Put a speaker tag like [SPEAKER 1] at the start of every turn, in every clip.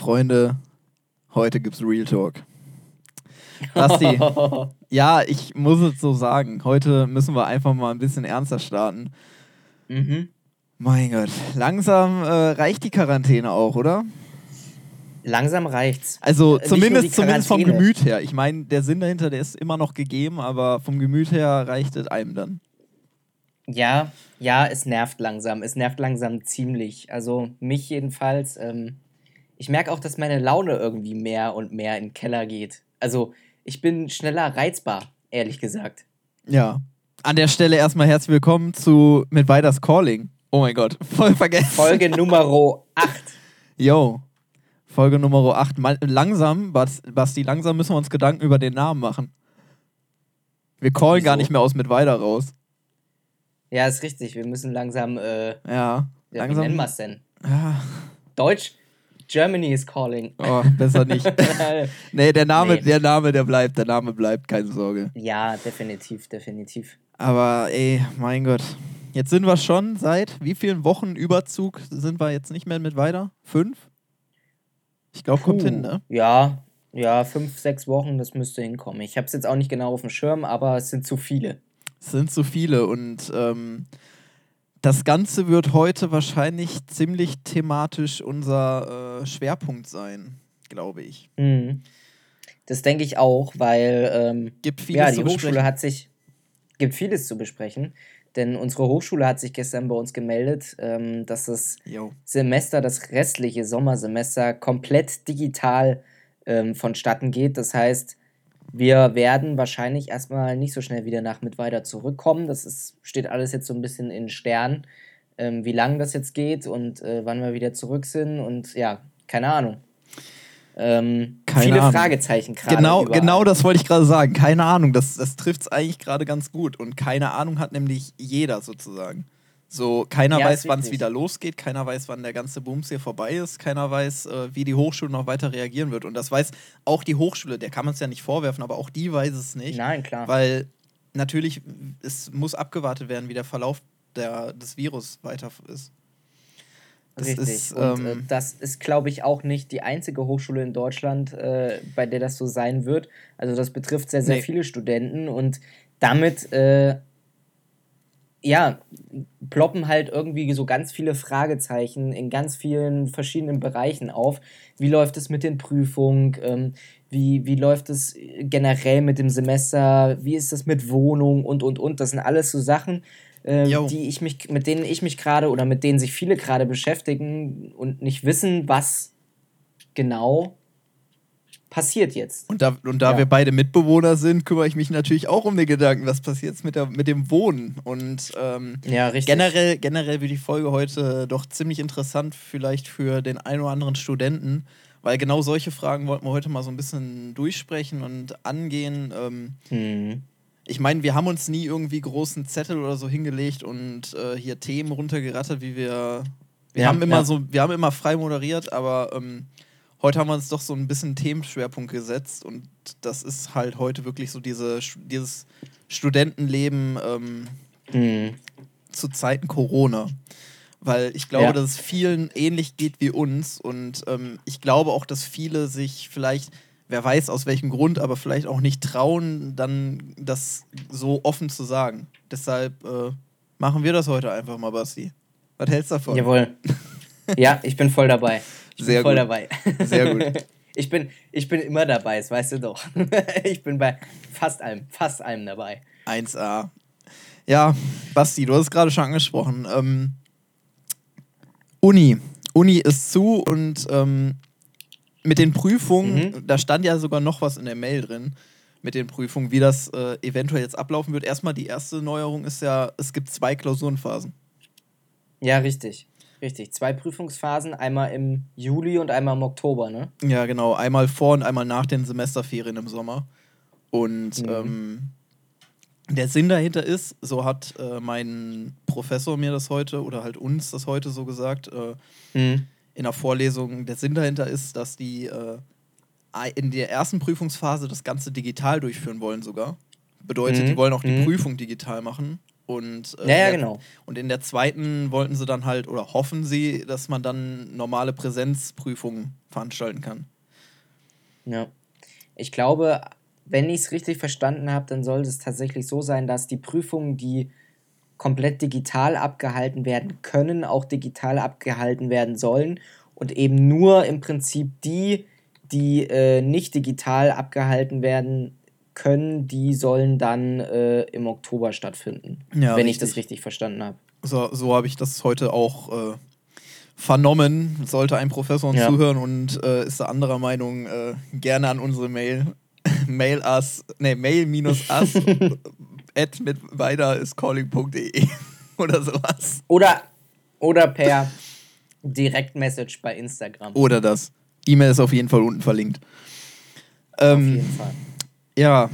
[SPEAKER 1] Freunde, heute gibt's Real Talk. Basti, ja, ich muss es so sagen. Heute müssen wir einfach mal ein bisschen ernster starten.
[SPEAKER 2] Mhm.
[SPEAKER 1] Mein Gott, langsam äh, reicht die Quarantäne auch, oder?
[SPEAKER 2] Langsam reicht's.
[SPEAKER 1] Also
[SPEAKER 2] nicht
[SPEAKER 1] zumindest, zumindest vom. Gemüt her. Ich meine, der Sinn dahinter, der ist immer noch gegeben, aber vom Gemüt her reicht es einem dann.
[SPEAKER 2] Ja, ja, es nervt langsam. Es nervt langsam ziemlich. Also mich jedenfalls. Ähm, ich merke auch, dass meine Laune irgendwie mehr und mehr in den Keller geht. Also ich bin schneller reizbar, ehrlich gesagt.
[SPEAKER 1] Ja. An der Stelle erstmal herzlich willkommen zu Mit Weiters Calling. Oh mein Gott, voll vergessen.
[SPEAKER 2] Folge Nummer 8.
[SPEAKER 1] Yo. Folge Nummer 8. Mal, langsam, Bas- Basti, langsam müssen wir uns Gedanken über den Namen machen. Wir callen gar
[SPEAKER 2] Wieso?
[SPEAKER 1] nicht mehr aus mit weiter raus.
[SPEAKER 2] Ja, ist richtig. Wir müssen langsam. Äh,
[SPEAKER 1] Ja.
[SPEAKER 2] ja, wie
[SPEAKER 1] langsam.
[SPEAKER 2] nennen wir es denn?
[SPEAKER 1] Ja.
[SPEAKER 2] Deutsch? Germany is calling.
[SPEAKER 1] Oh, besser nicht. nee, der Name,
[SPEAKER 2] Nee.
[SPEAKER 1] der Name, der bleibt, der Name bleibt, keine Sorge.
[SPEAKER 2] ja, definitiv, definitiv.
[SPEAKER 1] Aber ey, mein Gott. Jetzt sind wir schon seit wie vielen Wochen Überzug sind wir jetzt nicht mehr mit weiter? Fünf? Ich glaube, kommt hin, ne?
[SPEAKER 2] Ja, ja, fünf, sechs Wochen, das müsste hinkommen. Ich habe es jetzt auch nicht genau auf dem Schirm, aber es sind zu viele.
[SPEAKER 1] Es sind zu viele und ähm, das Ganze wird heute wahrscheinlich ziemlich thematisch unser äh, Schwerpunkt sein, glaube ich.
[SPEAKER 2] Mhm. Das denke ich auch, weil ähm,
[SPEAKER 1] Gibt vieles
[SPEAKER 2] ja, die Hochschule
[SPEAKER 1] besprechen.
[SPEAKER 2] hat sich, gibt vieles zu besprechen, denn unsere Hochschule hat sich gestern bei uns gemeldet, ähm, dass das
[SPEAKER 1] Jo.
[SPEAKER 2] Semester, das restliche Sommersemester komplett digital ähm, vonstatten geht. Das heißt, wir werden wahrscheinlich erstmal nicht so schnell wieder nach Mittweida zurückkommen. Das ist, steht alles jetzt so ein bisschen in Sternen, ähm, wie lange das jetzt geht und äh, wann wir wieder zurück sind. Und ja, keine Ahnung. Ähm,
[SPEAKER 1] Keine
[SPEAKER 2] viele
[SPEAKER 1] Ahnung.
[SPEAKER 2] Fragezeichen gerade.
[SPEAKER 1] Genau,
[SPEAKER 2] überall.
[SPEAKER 1] genau das wollte ich gerade sagen. Keine Ahnung, das, das trifft es eigentlich gerade ganz gut. Und keine Ahnung hat nämlich jeder sozusagen. So, keiner
[SPEAKER 2] Ja,
[SPEAKER 1] weiß, wann es wieder losgeht, keiner weiß, wann der ganze Bums hier vorbei ist, keiner weiß, äh, wie die Hochschule noch weiter reagieren wird. Und das weiß auch die Hochschule, der kann man es ja nicht vorwerfen, aber auch die weiß es nicht.
[SPEAKER 2] Nein, klar.
[SPEAKER 1] Weil natürlich, es muss abgewartet werden, wie der Verlauf der, des Virus weiter ist. Das
[SPEAKER 2] Richtig.
[SPEAKER 1] ist,
[SPEAKER 2] und äh,
[SPEAKER 1] ähm,
[SPEAKER 2] das ist, glaube ich, auch nicht die einzige Hochschule in Deutschland, äh, bei der das so sein wird. Also das betrifft sehr, sehr
[SPEAKER 1] Nee.
[SPEAKER 2] viele Studenten und damit, äh, ja, ploppen halt irgendwie so ganz viele Fragezeichen in ganz vielen verschiedenen Bereichen auf. Wie läuft es mit den Prüfungen? Ähm, wie, wie läuft es generell mit dem Semester? Wie ist das mit Wohnung und, und, und? Das sind alles so Sachen, äh, die ich mich, mit denen ich mich gerade oder mit denen sich viele gerade beschäftigen und nicht wissen, was genau passiert jetzt.
[SPEAKER 1] Und da, und da
[SPEAKER 2] Ja.
[SPEAKER 1] wir beide Mitbewohner sind, kümmere ich mich natürlich auch um den Gedanken, was passiert jetzt mit, der, mit dem Wohnen. Und ähm,
[SPEAKER 2] Ja, richtig.
[SPEAKER 1] generell, generell wird die Folge heute doch ziemlich interessant, vielleicht für den einen oder anderen Studenten, weil genau solche Fragen wollten wir heute mal so ein bisschen durchsprechen und angehen. Ähm,
[SPEAKER 2] Hm.
[SPEAKER 1] ich meine, wir haben uns nie irgendwie großen Zettel oder so hingelegt und äh, hier Themen runtergerattert, wie wir. Wir
[SPEAKER 2] Ja,
[SPEAKER 1] haben immer so, wir haben immer frei moderiert, aber ähm, heute haben wir uns doch so ein bisschen Themenschwerpunkt gesetzt und das ist halt heute wirklich so diese, dieses Studentenleben ähm,
[SPEAKER 2] Hm.
[SPEAKER 1] zu Zeiten Corona. Weil ich glaube,
[SPEAKER 2] Ja.
[SPEAKER 1] dass es vielen ähnlich geht wie uns und ähm, ich glaube auch, dass viele sich vielleicht, wer weiß aus welchem Grund, aber vielleicht auch nicht trauen, dann das so offen zu sagen. Deshalb äh, machen wir das heute einfach mal, Basti. Was hältst du davon?
[SPEAKER 2] Jawohl. Ja, ich bin voll dabei.
[SPEAKER 1] Sehr
[SPEAKER 2] voll
[SPEAKER 1] gut.
[SPEAKER 2] dabei.
[SPEAKER 1] Sehr gut.
[SPEAKER 2] Ich bin, ich bin immer dabei, das weißt du doch. Ich bin bei fast allem, fast allem dabei.
[SPEAKER 1] 1a. Ja, Basti, du hast es gerade schon angesprochen. Ähm, Uni. Uni ist zu und ähm, mit den Prüfungen,
[SPEAKER 2] Mhm.
[SPEAKER 1] da stand ja sogar noch was in der Mail drin, mit den Prüfungen, wie das äh, eventuell jetzt ablaufen wird. Erstmal die erste Neuerung ist ja, es gibt zwei Klausurenphasen.
[SPEAKER 2] Ja, richtig. Richtig. Zwei Prüfungsphasen, einmal im Juli und einmal im Oktober, ne?
[SPEAKER 1] Ja, genau. Einmal vor und einmal nach den Semesterferien im Sommer. Und
[SPEAKER 2] Mhm.
[SPEAKER 1] ähm, der Sinn dahinter ist, so hat äh, mein Professor mir das heute oder halt uns das heute so gesagt, äh,
[SPEAKER 2] Mhm.
[SPEAKER 1] in der Vorlesung, der Sinn dahinter ist, dass die äh, in der ersten Prüfungsphase das Ganze digital durchführen wollen sogar. Bedeutet,
[SPEAKER 2] Mhm.
[SPEAKER 1] die wollen auch die
[SPEAKER 2] Mhm.
[SPEAKER 1] Prüfung digital machen. Und, äh,
[SPEAKER 2] Ja, ja,
[SPEAKER 1] in der-
[SPEAKER 2] genau.
[SPEAKER 1] Und in der zweiten wollten sie dann halt, oder hoffen sie, dass man dann normale Präsenzprüfungen veranstalten kann.
[SPEAKER 2] Ja. Ich glaube, wenn ich es richtig verstanden habe, dann sollte es tatsächlich so sein, dass die Prüfungen, die komplett digital abgehalten werden können, auch digital abgehalten werden sollen und eben nur im Prinzip die, die äh, nicht digital abgehalten werden können, die sollen dann äh, im Oktober stattfinden,
[SPEAKER 1] Ja,
[SPEAKER 2] wenn ich das
[SPEAKER 1] richtig.
[SPEAKER 2] richtig verstanden habe.
[SPEAKER 1] So, so habe ich das heute auch äh, vernommen. Sollte ein Professor uns
[SPEAKER 2] Ja.
[SPEAKER 1] zuhören und äh, ist da anderer Meinung, äh, gerne an unsere Mail. mail us, nee, mail minus us at mit weiter ist calling.de oder sowas.
[SPEAKER 2] Oder, oder per Direktmessage bei Instagram.
[SPEAKER 1] Oder das. E-Mail ist auf jeden Fall unten verlinkt.
[SPEAKER 2] Auf
[SPEAKER 1] Ähm,
[SPEAKER 2] jeden Fall.
[SPEAKER 1] Ja.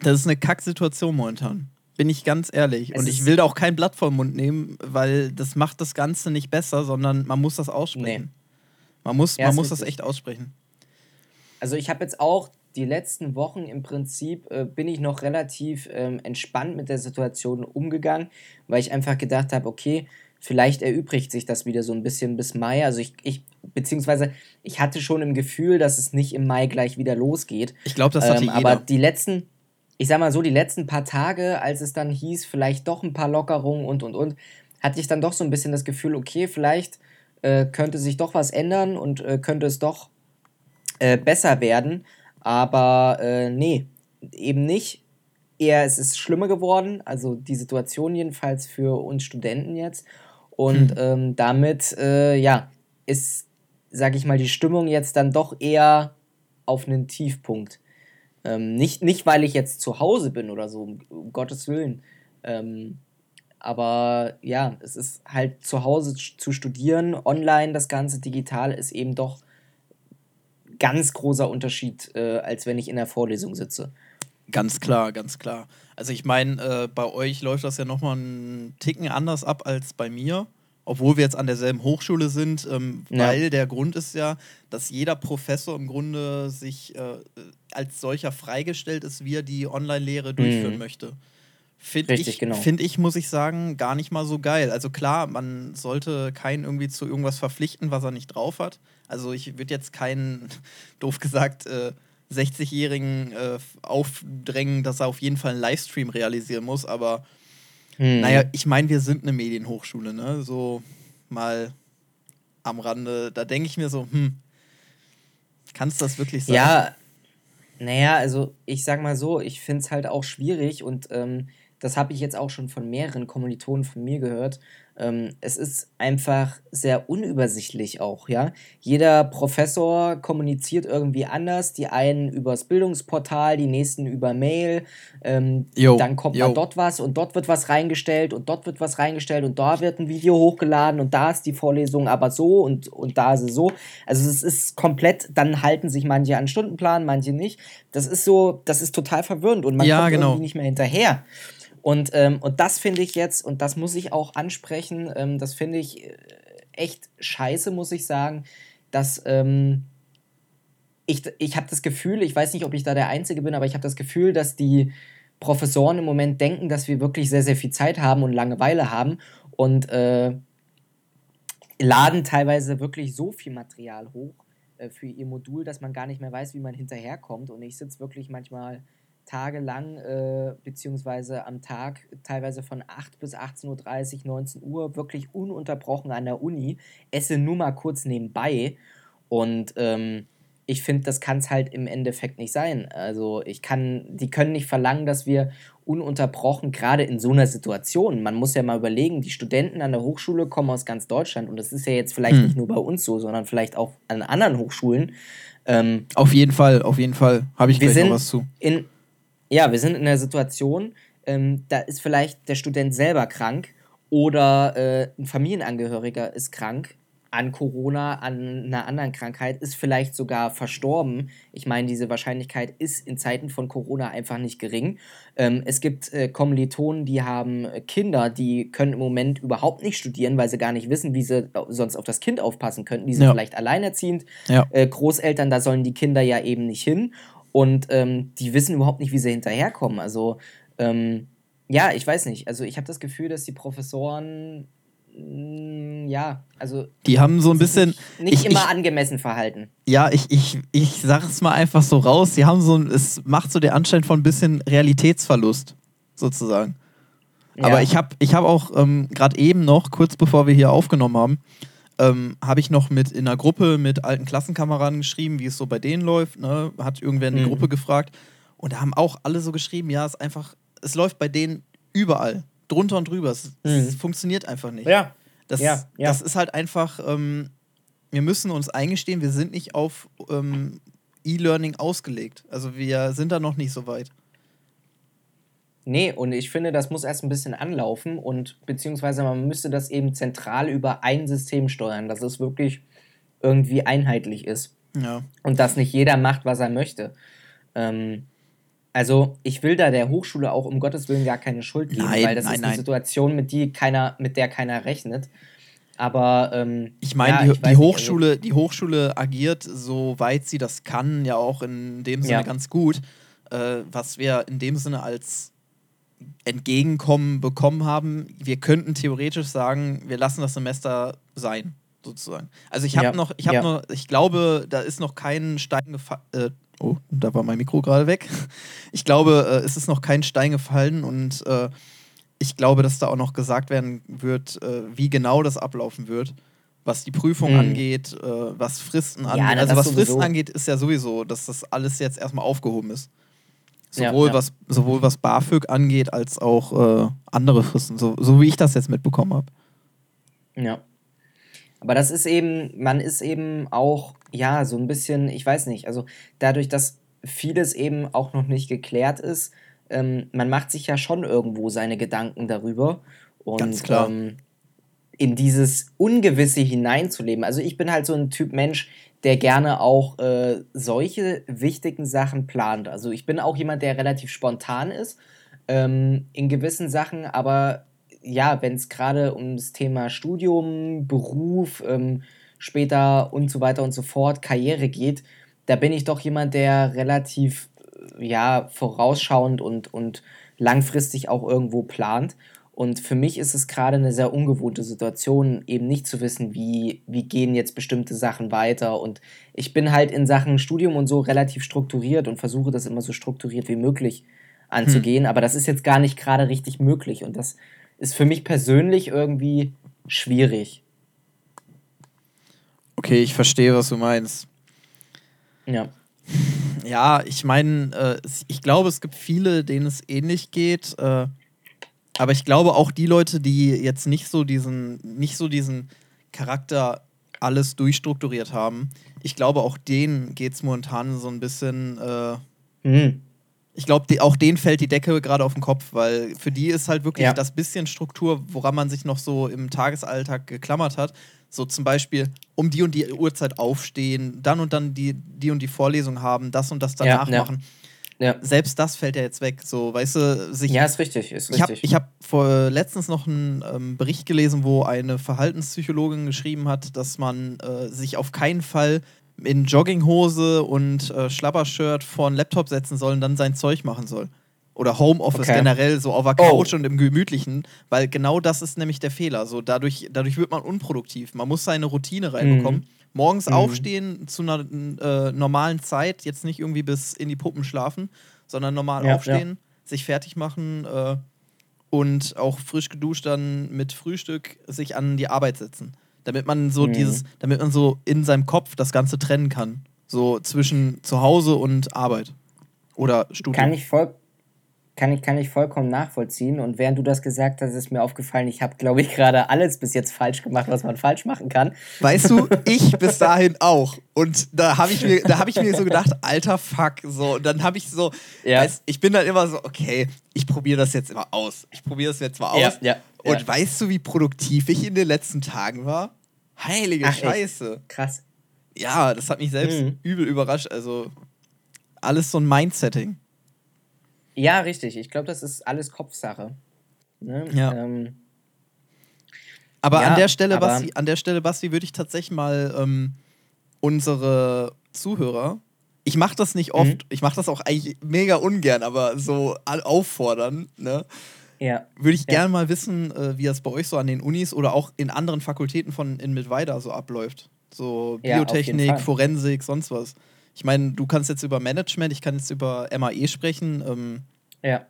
[SPEAKER 1] Das ist eine Kacksituation momentan. Bin ich ganz ehrlich.
[SPEAKER 2] Es
[SPEAKER 1] Und ich will da auch kein Blatt vom Mund nehmen, weil das macht das Ganze nicht besser, sondern man muss das aussprechen. Man muss,
[SPEAKER 2] Ja,
[SPEAKER 1] man muss das echt aussprechen.
[SPEAKER 2] Also ich habe jetzt auch die letzten Wochen im Prinzip äh, bin ich noch relativ ähm, entspannt mit der Situation umgegangen, weil ich einfach gedacht habe, okay, vielleicht erübrigt sich das wieder so ein bisschen bis Mai. Also ich, ich beziehungsweise ich hatte schon im Gefühl, dass es nicht im Mai gleich wieder losgeht.
[SPEAKER 1] Ich glaube, das hatte
[SPEAKER 2] Ähm,
[SPEAKER 1] jeder.
[SPEAKER 2] aber die letzten, ich sag mal so, die letzten paar Tage, als es dann hieß, vielleicht doch ein paar Lockerungen und und und, hatte ich dann doch so ein bisschen das Gefühl, okay, vielleicht äh, könnte sich doch was ändern und äh, könnte es doch äh, besser werden. Aber äh, nee, eben nicht. Eher es ist schlimmer geworden, also die Situation jedenfalls für uns Studenten jetzt. Und
[SPEAKER 1] Hm.
[SPEAKER 2] ähm, damit, äh, ja, ist, sag ich mal, die Stimmung jetzt dann doch eher auf einen Tiefpunkt. Ähm, nicht, nicht, weil ich jetzt zu Hause bin oder so, um, Gottes Willen. Ähm, aber ja, es ist halt zu Hause zu studieren, online das Ganze digital ist eben doch ganz großer Unterschied, äh, als wenn ich in der Vorlesung sitze.
[SPEAKER 1] Ganz klar, ganz klar. Also ich meine, äh, bei euch läuft das ja nochmal einen Ticken anders ab als bei mir, obwohl wir jetzt an derselben Hochschule sind, ähm,
[SPEAKER 2] Ja.
[SPEAKER 1] weil der Grund ist ja, dass jeder Professor im Grunde sich äh, als solcher freigestellt ist, wie er die Online-Lehre durchführen
[SPEAKER 2] Mhm.
[SPEAKER 1] möchte. Finde
[SPEAKER 2] Richtig,
[SPEAKER 1] ich,
[SPEAKER 2] genau.
[SPEAKER 1] find ich, muss ich sagen, gar nicht mal so geil. Also klar, man sollte keinen irgendwie zu irgendwas verpflichten, was er nicht drauf hat. Also ich würde jetzt keinen, doof gesagt, äh, 60-Jährigen äh, aufdrängen, dass er auf jeden Fall einen Livestream realisieren muss. Aber
[SPEAKER 2] Hm.
[SPEAKER 1] naja, ich meine, wir sind eine Medienhochschule, ne? So mal am Rande. Da denke ich mir so, hm, kannst du das wirklich sein?
[SPEAKER 2] Ja, naja, also ich sag mal so, ich finde es halt auch schwierig und ähm, das habe ich jetzt auch schon von mehreren Kommilitonen von mir gehört. Ähm, es ist einfach sehr unübersichtlich auch, ja. Jeder Professor kommuniziert irgendwie anders, die einen übers Bildungsportal, die nächsten über Mail. Ähm,
[SPEAKER 1] Jo,
[SPEAKER 2] dann kommt
[SPEAKER 1] jo.
[SPEAKER 2] mal dort was und dort wird was reingestellt und dort wird was reingestellt und da wird ein Video hochgeladen und da ist die Vorlesung aber so und, und da ist es so. Also es ist komplett, dann halten sich manche an Stundenplan, manche nicht. Das ist so, das ist total verwirrend und man
[SPEAKER 1] Ja,
[SPEAKER 2] kommt
[SPEAKER 1] genau.
[SPEAKER 2] irgendwie nicht mehr hinterher. Und, ähm, und das finde ich jetzt, und das muss ich auch ansprechen, ähm, das finde ich äh, echt scheiße, muss ich sagen, dass ähm, ich, ich habe das Gefühl, ich weiß nicht, ob ich da der Einzige bin, aber ich habe das Gefühl, dass die Professoren im Moment denken, dass wir wirklich sehr, sehr viel Zeit haben und Langeweile haben und äh, laden teilweise wirklich so viel Material hoch äh, für ihr Modul, dass man gar nicht mehr weiß, wie man hinterherkommt. Und ich sitze wirklich manchmal tagelang, äh, beziehungsweise am Tag teilweise von 8 bis 18.30 Uhr, 19 Uhr, wirklich ununterbrochen an der Uni, esse nur mal kurz nebenbei. Und ähm, ich finde, das kann es halt im Endeffekt nicht sein. Also ich kann, die können nicht verlangen, dass wir ununterbrochen, gerade in so einer Situation, man muss ja mal überlegen, die Studenten an der Hochschule kommen aus ganz Deutschland und das ist ja jetzt vielleicht
[SPEAKER 1] Hm.
[SPEAKER 2] nicht nur bei uns so, sondern vielleicht auch an anderen Hochschulen. Ähm,
[SPEAKER 1] Auf jeden Fall, auf jeden Fall. Habe ich
[SPEAKER 2] wir
[SPEAKER 1] gleich noch was zu.
[SPEAKER 2] in, ja, wir sind in einer Situation, ähm, da ist vielleicht der Student selber krank oder äh, ein Familienangehöriger ist krank an Corona, an einer anderen Krankheit, ist vielleicht sogar verstorben. Ich meine, diese Wahrscheinlichkeit ist in Zeiten von Corona einfach nicht gering. Ähm, es gibt äh, Kommilitonen, die haben äh, Kinder, die können im Moment überhaupt nicht studieren, weil sie gar nicht wissen, wie sie sonst auf das Kind aufpassen könnten. Die sind
[SPEAKER 1] Ja.
[SPEAKER 2] vielleicht alleinerziehend.
[SPEAKER 1] Ja.
[SPEAKER 2] Äh, Großeltern, da sollen die Kinder ja eben nicht hin. Und ähm, die wissen überhaupt nicht, wie sie hinterherkommen. Also ähm, ja, ich weiß nicht. Also ich habe das Gefühl, dass die Professoren mm, ja, also
[SPEAKER 1] die haben so ein bisschen
[SPEAKER 2] nicht, nicht ich, immer ich, angemessen verhalten.
[SPEAKER 1] Ja, ich, ich, ich sage es mal einfach so raus. Sie haben so es macht so den Anschein von ein bisschen Realitätsverlust sozusagen. Ja. Aber ich habe ich hab auch ähm, gerade eben noch, kurz bevor wir hier aufgenommen haben, ähm, habe ich noch mit in einer Gruppe mit alten Klassenkameraden geschrieben, wie es so bei denen läuft. Ne? Hat irgendwer in die mhm. Gruppe gefragt. Und da haben auch alle so geschrieben, ja, es einfach, es läuft bei denen überall, drunter und drüber. Es, mhm. es funktioniert einfach nicht.
[SPEAKER 2] Ja.
[SPEAKER 1] Das, ja, ja. das ist halt einfach, ähm, wir müssen uns eingestehen, wir sind nicht auf ähm, E-Learning ausgelegt. Also wir sind da noch nicht so weit.
[SPEAKER 2] Nee, und ich finde, das muss erst ein bisschen anlaufen und beziehungsweise man müsste das eben zentral über ein System steuern, dass es wirklich irgendwie einheitlich ist.
[SPEAKER 1] Ja.
[SPEAKER 2] Und dass nicht jeder macht, was er möchte. Ähm, also ich will da der Hochschule auch um Gottes Willen gar keine Schuld geben, nein, weil das nein, ist eine nein. Situation, mit, die keiner, mit der keiner rechnet. Aber ähm,
[SPEAKER 1] ich meine, ja, die, die Hochschule, nicht, die Hochschule agiert, soweit sie das kann, ja auch in dem Sinne ja. ganz gut. Äh, was wir in dem Sinne als Entgegenkommen bekommen haben, wir könnten theoretisch sagen, wir lassen das Semester sein, sozusagen. Also ich habe ja. noch, ich habe noch, ich glaube, da ist noch kein Stein gefallen. Äh, oh, da war mein Mikro gerade weg. Ich glaube, äh, es ist noch kein Stein gefallen und äh, ich glaube, dass da auch noch gesagt werden wird, äh, wie genau das ablaufen wird, was die Prüfung mhm. angeht, äh, was Fristen angeht. Ja, also was sowieso. Fristen angeht, ist ja sowieso, dass das alles jetzt erstmal aufgehoben ist. Sowohl, ja, ja. Was, sowohl was BAföG angeht, als auch äh, andere Fristen, so, so wie ich das jetzt mitbekommen habe.
[SPEAKER 2] Ja. Aber das ist eben, man ist eben auch, ja, so ein bisschen, ich weiß nicht, also dadurch, dass vieles eben auch noch nicht geklärt ist, ähm, man macht sich ja schon irgendwo seine Gedanken darüber. Und Ganz klar. Ähm, in dieses Ungewisse hineinzuleben. Also ich bin halt so ein Typ Mensch, der gerne auch äh, solche wichtigen Sachen plant. Also ich bin auch jemand, der relativ spontan ist ähm, in gewissen Sachen, aber ja, wenn es gerade um das Thema Studium, Beruf, ähm, später und so weiter und so fort, Karriere geht, da bin ich doch jemand, der relativ ja, vorausschauend und, und langfristig auch irgendwo plant. Und für mich ist es gerade eine sehr ungewohnte Situation, eben nicht zu wissen, wie, wie gehen jetzt bestimmte Sachen weiter. Und ich bin halt in Sachen Studium und so relativ strukturiert und versuche das immer so strukturiert wie möglich anzugehen. Hm. Aber das ist jetzt gar nicht gerade richtig möglich. Und das ist für mich persönlich irgendwie schwierig.
[SPEAKER 1] Okay, ich verstehe, was du meinst.
[SPEAKER 2] Ja.
[SPEAKER 1] Ja, ich meine, äh, ich glaube, es gibt viele, denen es ähnlich geht. Äh, aber ich glaube auch die Leute, die jetzt nicht so diesen, nicht so diesen Charakter alles durchstrukturiert haben, ich glaube auch denen geht es momentan so ein bisschen. Äh, mhm. Ich glaube, auch denen fällt die Decke gerade auf den Kopf, weil für die ist halt wirklich ja. das bisschen Struktur, woran man sich noch so im Tagesalltag geklammert hat. So zum Beispiel um die und die Uhrzeit aufstehen, dann und dann die, die und die Vorlesung haben, das und das danach ja, ja. machen. Ja. Selbst das fällt ja jetzt weg. So, weißt du, sich.
[SPEAKER 2] Ja, ist richtig, ist
[SPEAKER 1] richtig. Ich habe hab vor letztens noch einen ähm, Bericht gelesen, wo eine Verhaltenspsychologin geschrieben hat, dass man äh, sich auf keinen Fall in Jogginghose und äh, Schlabbershirt vor einen Laptop setzen soll und dann sein Zeug machen soll. Oder Homeoffice okay. generell, so auf der Couch oh. und im Gemütlichen, weil genau das ist nämlich der Fehler. So, dadurch, dadurch wird man unproduktiv. Man muss seine Routine reinbekommen. Mhm Morgens mhm. aufstehen zu einer äh, normalen Zeit, jetzt nicht irgendwie bis in die Puppen schlafen, sondern normal ja, aufstehen, ja. sich fertig machen äh, und auch frisch geduscht dann mit Frühstück sich an die Arbeit setzen. Damit man so mhm. dieses, damit man so in seinem Kopf das Ganze trennen kann. So zwischen zu Hause und Arbeit. Oder Studium.
[SPEAKER 2] Kann ich voll, kann ich, kann ich vollkommen nachvollziehen. Und während du das gesagt hast, ist mir aufgefallen, ich habe, glaube ich, gerade alles bis jetzt falsch gemacht, was man falsch machen kann.
[SPEAKER 1] Weißt du, ich bis dahin auch. Und da habe ich, mir, hab ich mir so gedacht, alter Fuck. So, und dann habe ich so, ja. weißt, ich bin dann immer so, okay, ich probiere das jetzt immer aus. Ich probiere das jetzt mal aus.
[SPEAKER 2] Ja, ja,
[SPEAKER 1] und weißt du, wie produktiv ich in den letzten Tagen war? Heilige Ach, Scheiße.
[SPEAKER 2] Echt? Krass.
[SPEAKER 1] Ja, das hat mich selbst mhm. übel überrascht. Also, alles so ein Mindsetting.
[SPEAKER 2] Ja, richtig. Ich glaube, das ist alles Kopfsache. Ne?
[SPEAKER 1] Ja. Ähm, aber, ja, an der Stelle, aber Basti, an der Stelle, Basti, würde ich tatsächlich mal ähm, unsere Zuhörer, ich mache das nicht oft, mhm. ich mache das auch eigentlich mega ungern, aber so auffordern, ne?
[SPEAKER 2] Ja.
[SPEAKER 1] Würde ich
[SPEAKER 2] Ja.
[SPEAKER 1] gerne mal wissen, äh, wie das bei euch so an den Unis oder auch in anderen Fakultäten von in Mittweida so abläuft. So Biotechnik. Forensik, sonst was. Ich meine, du kannst jetzt über Management, ich kann jetzt über MAE sprechen. Ähm,
[SPEAKER 2] Ja.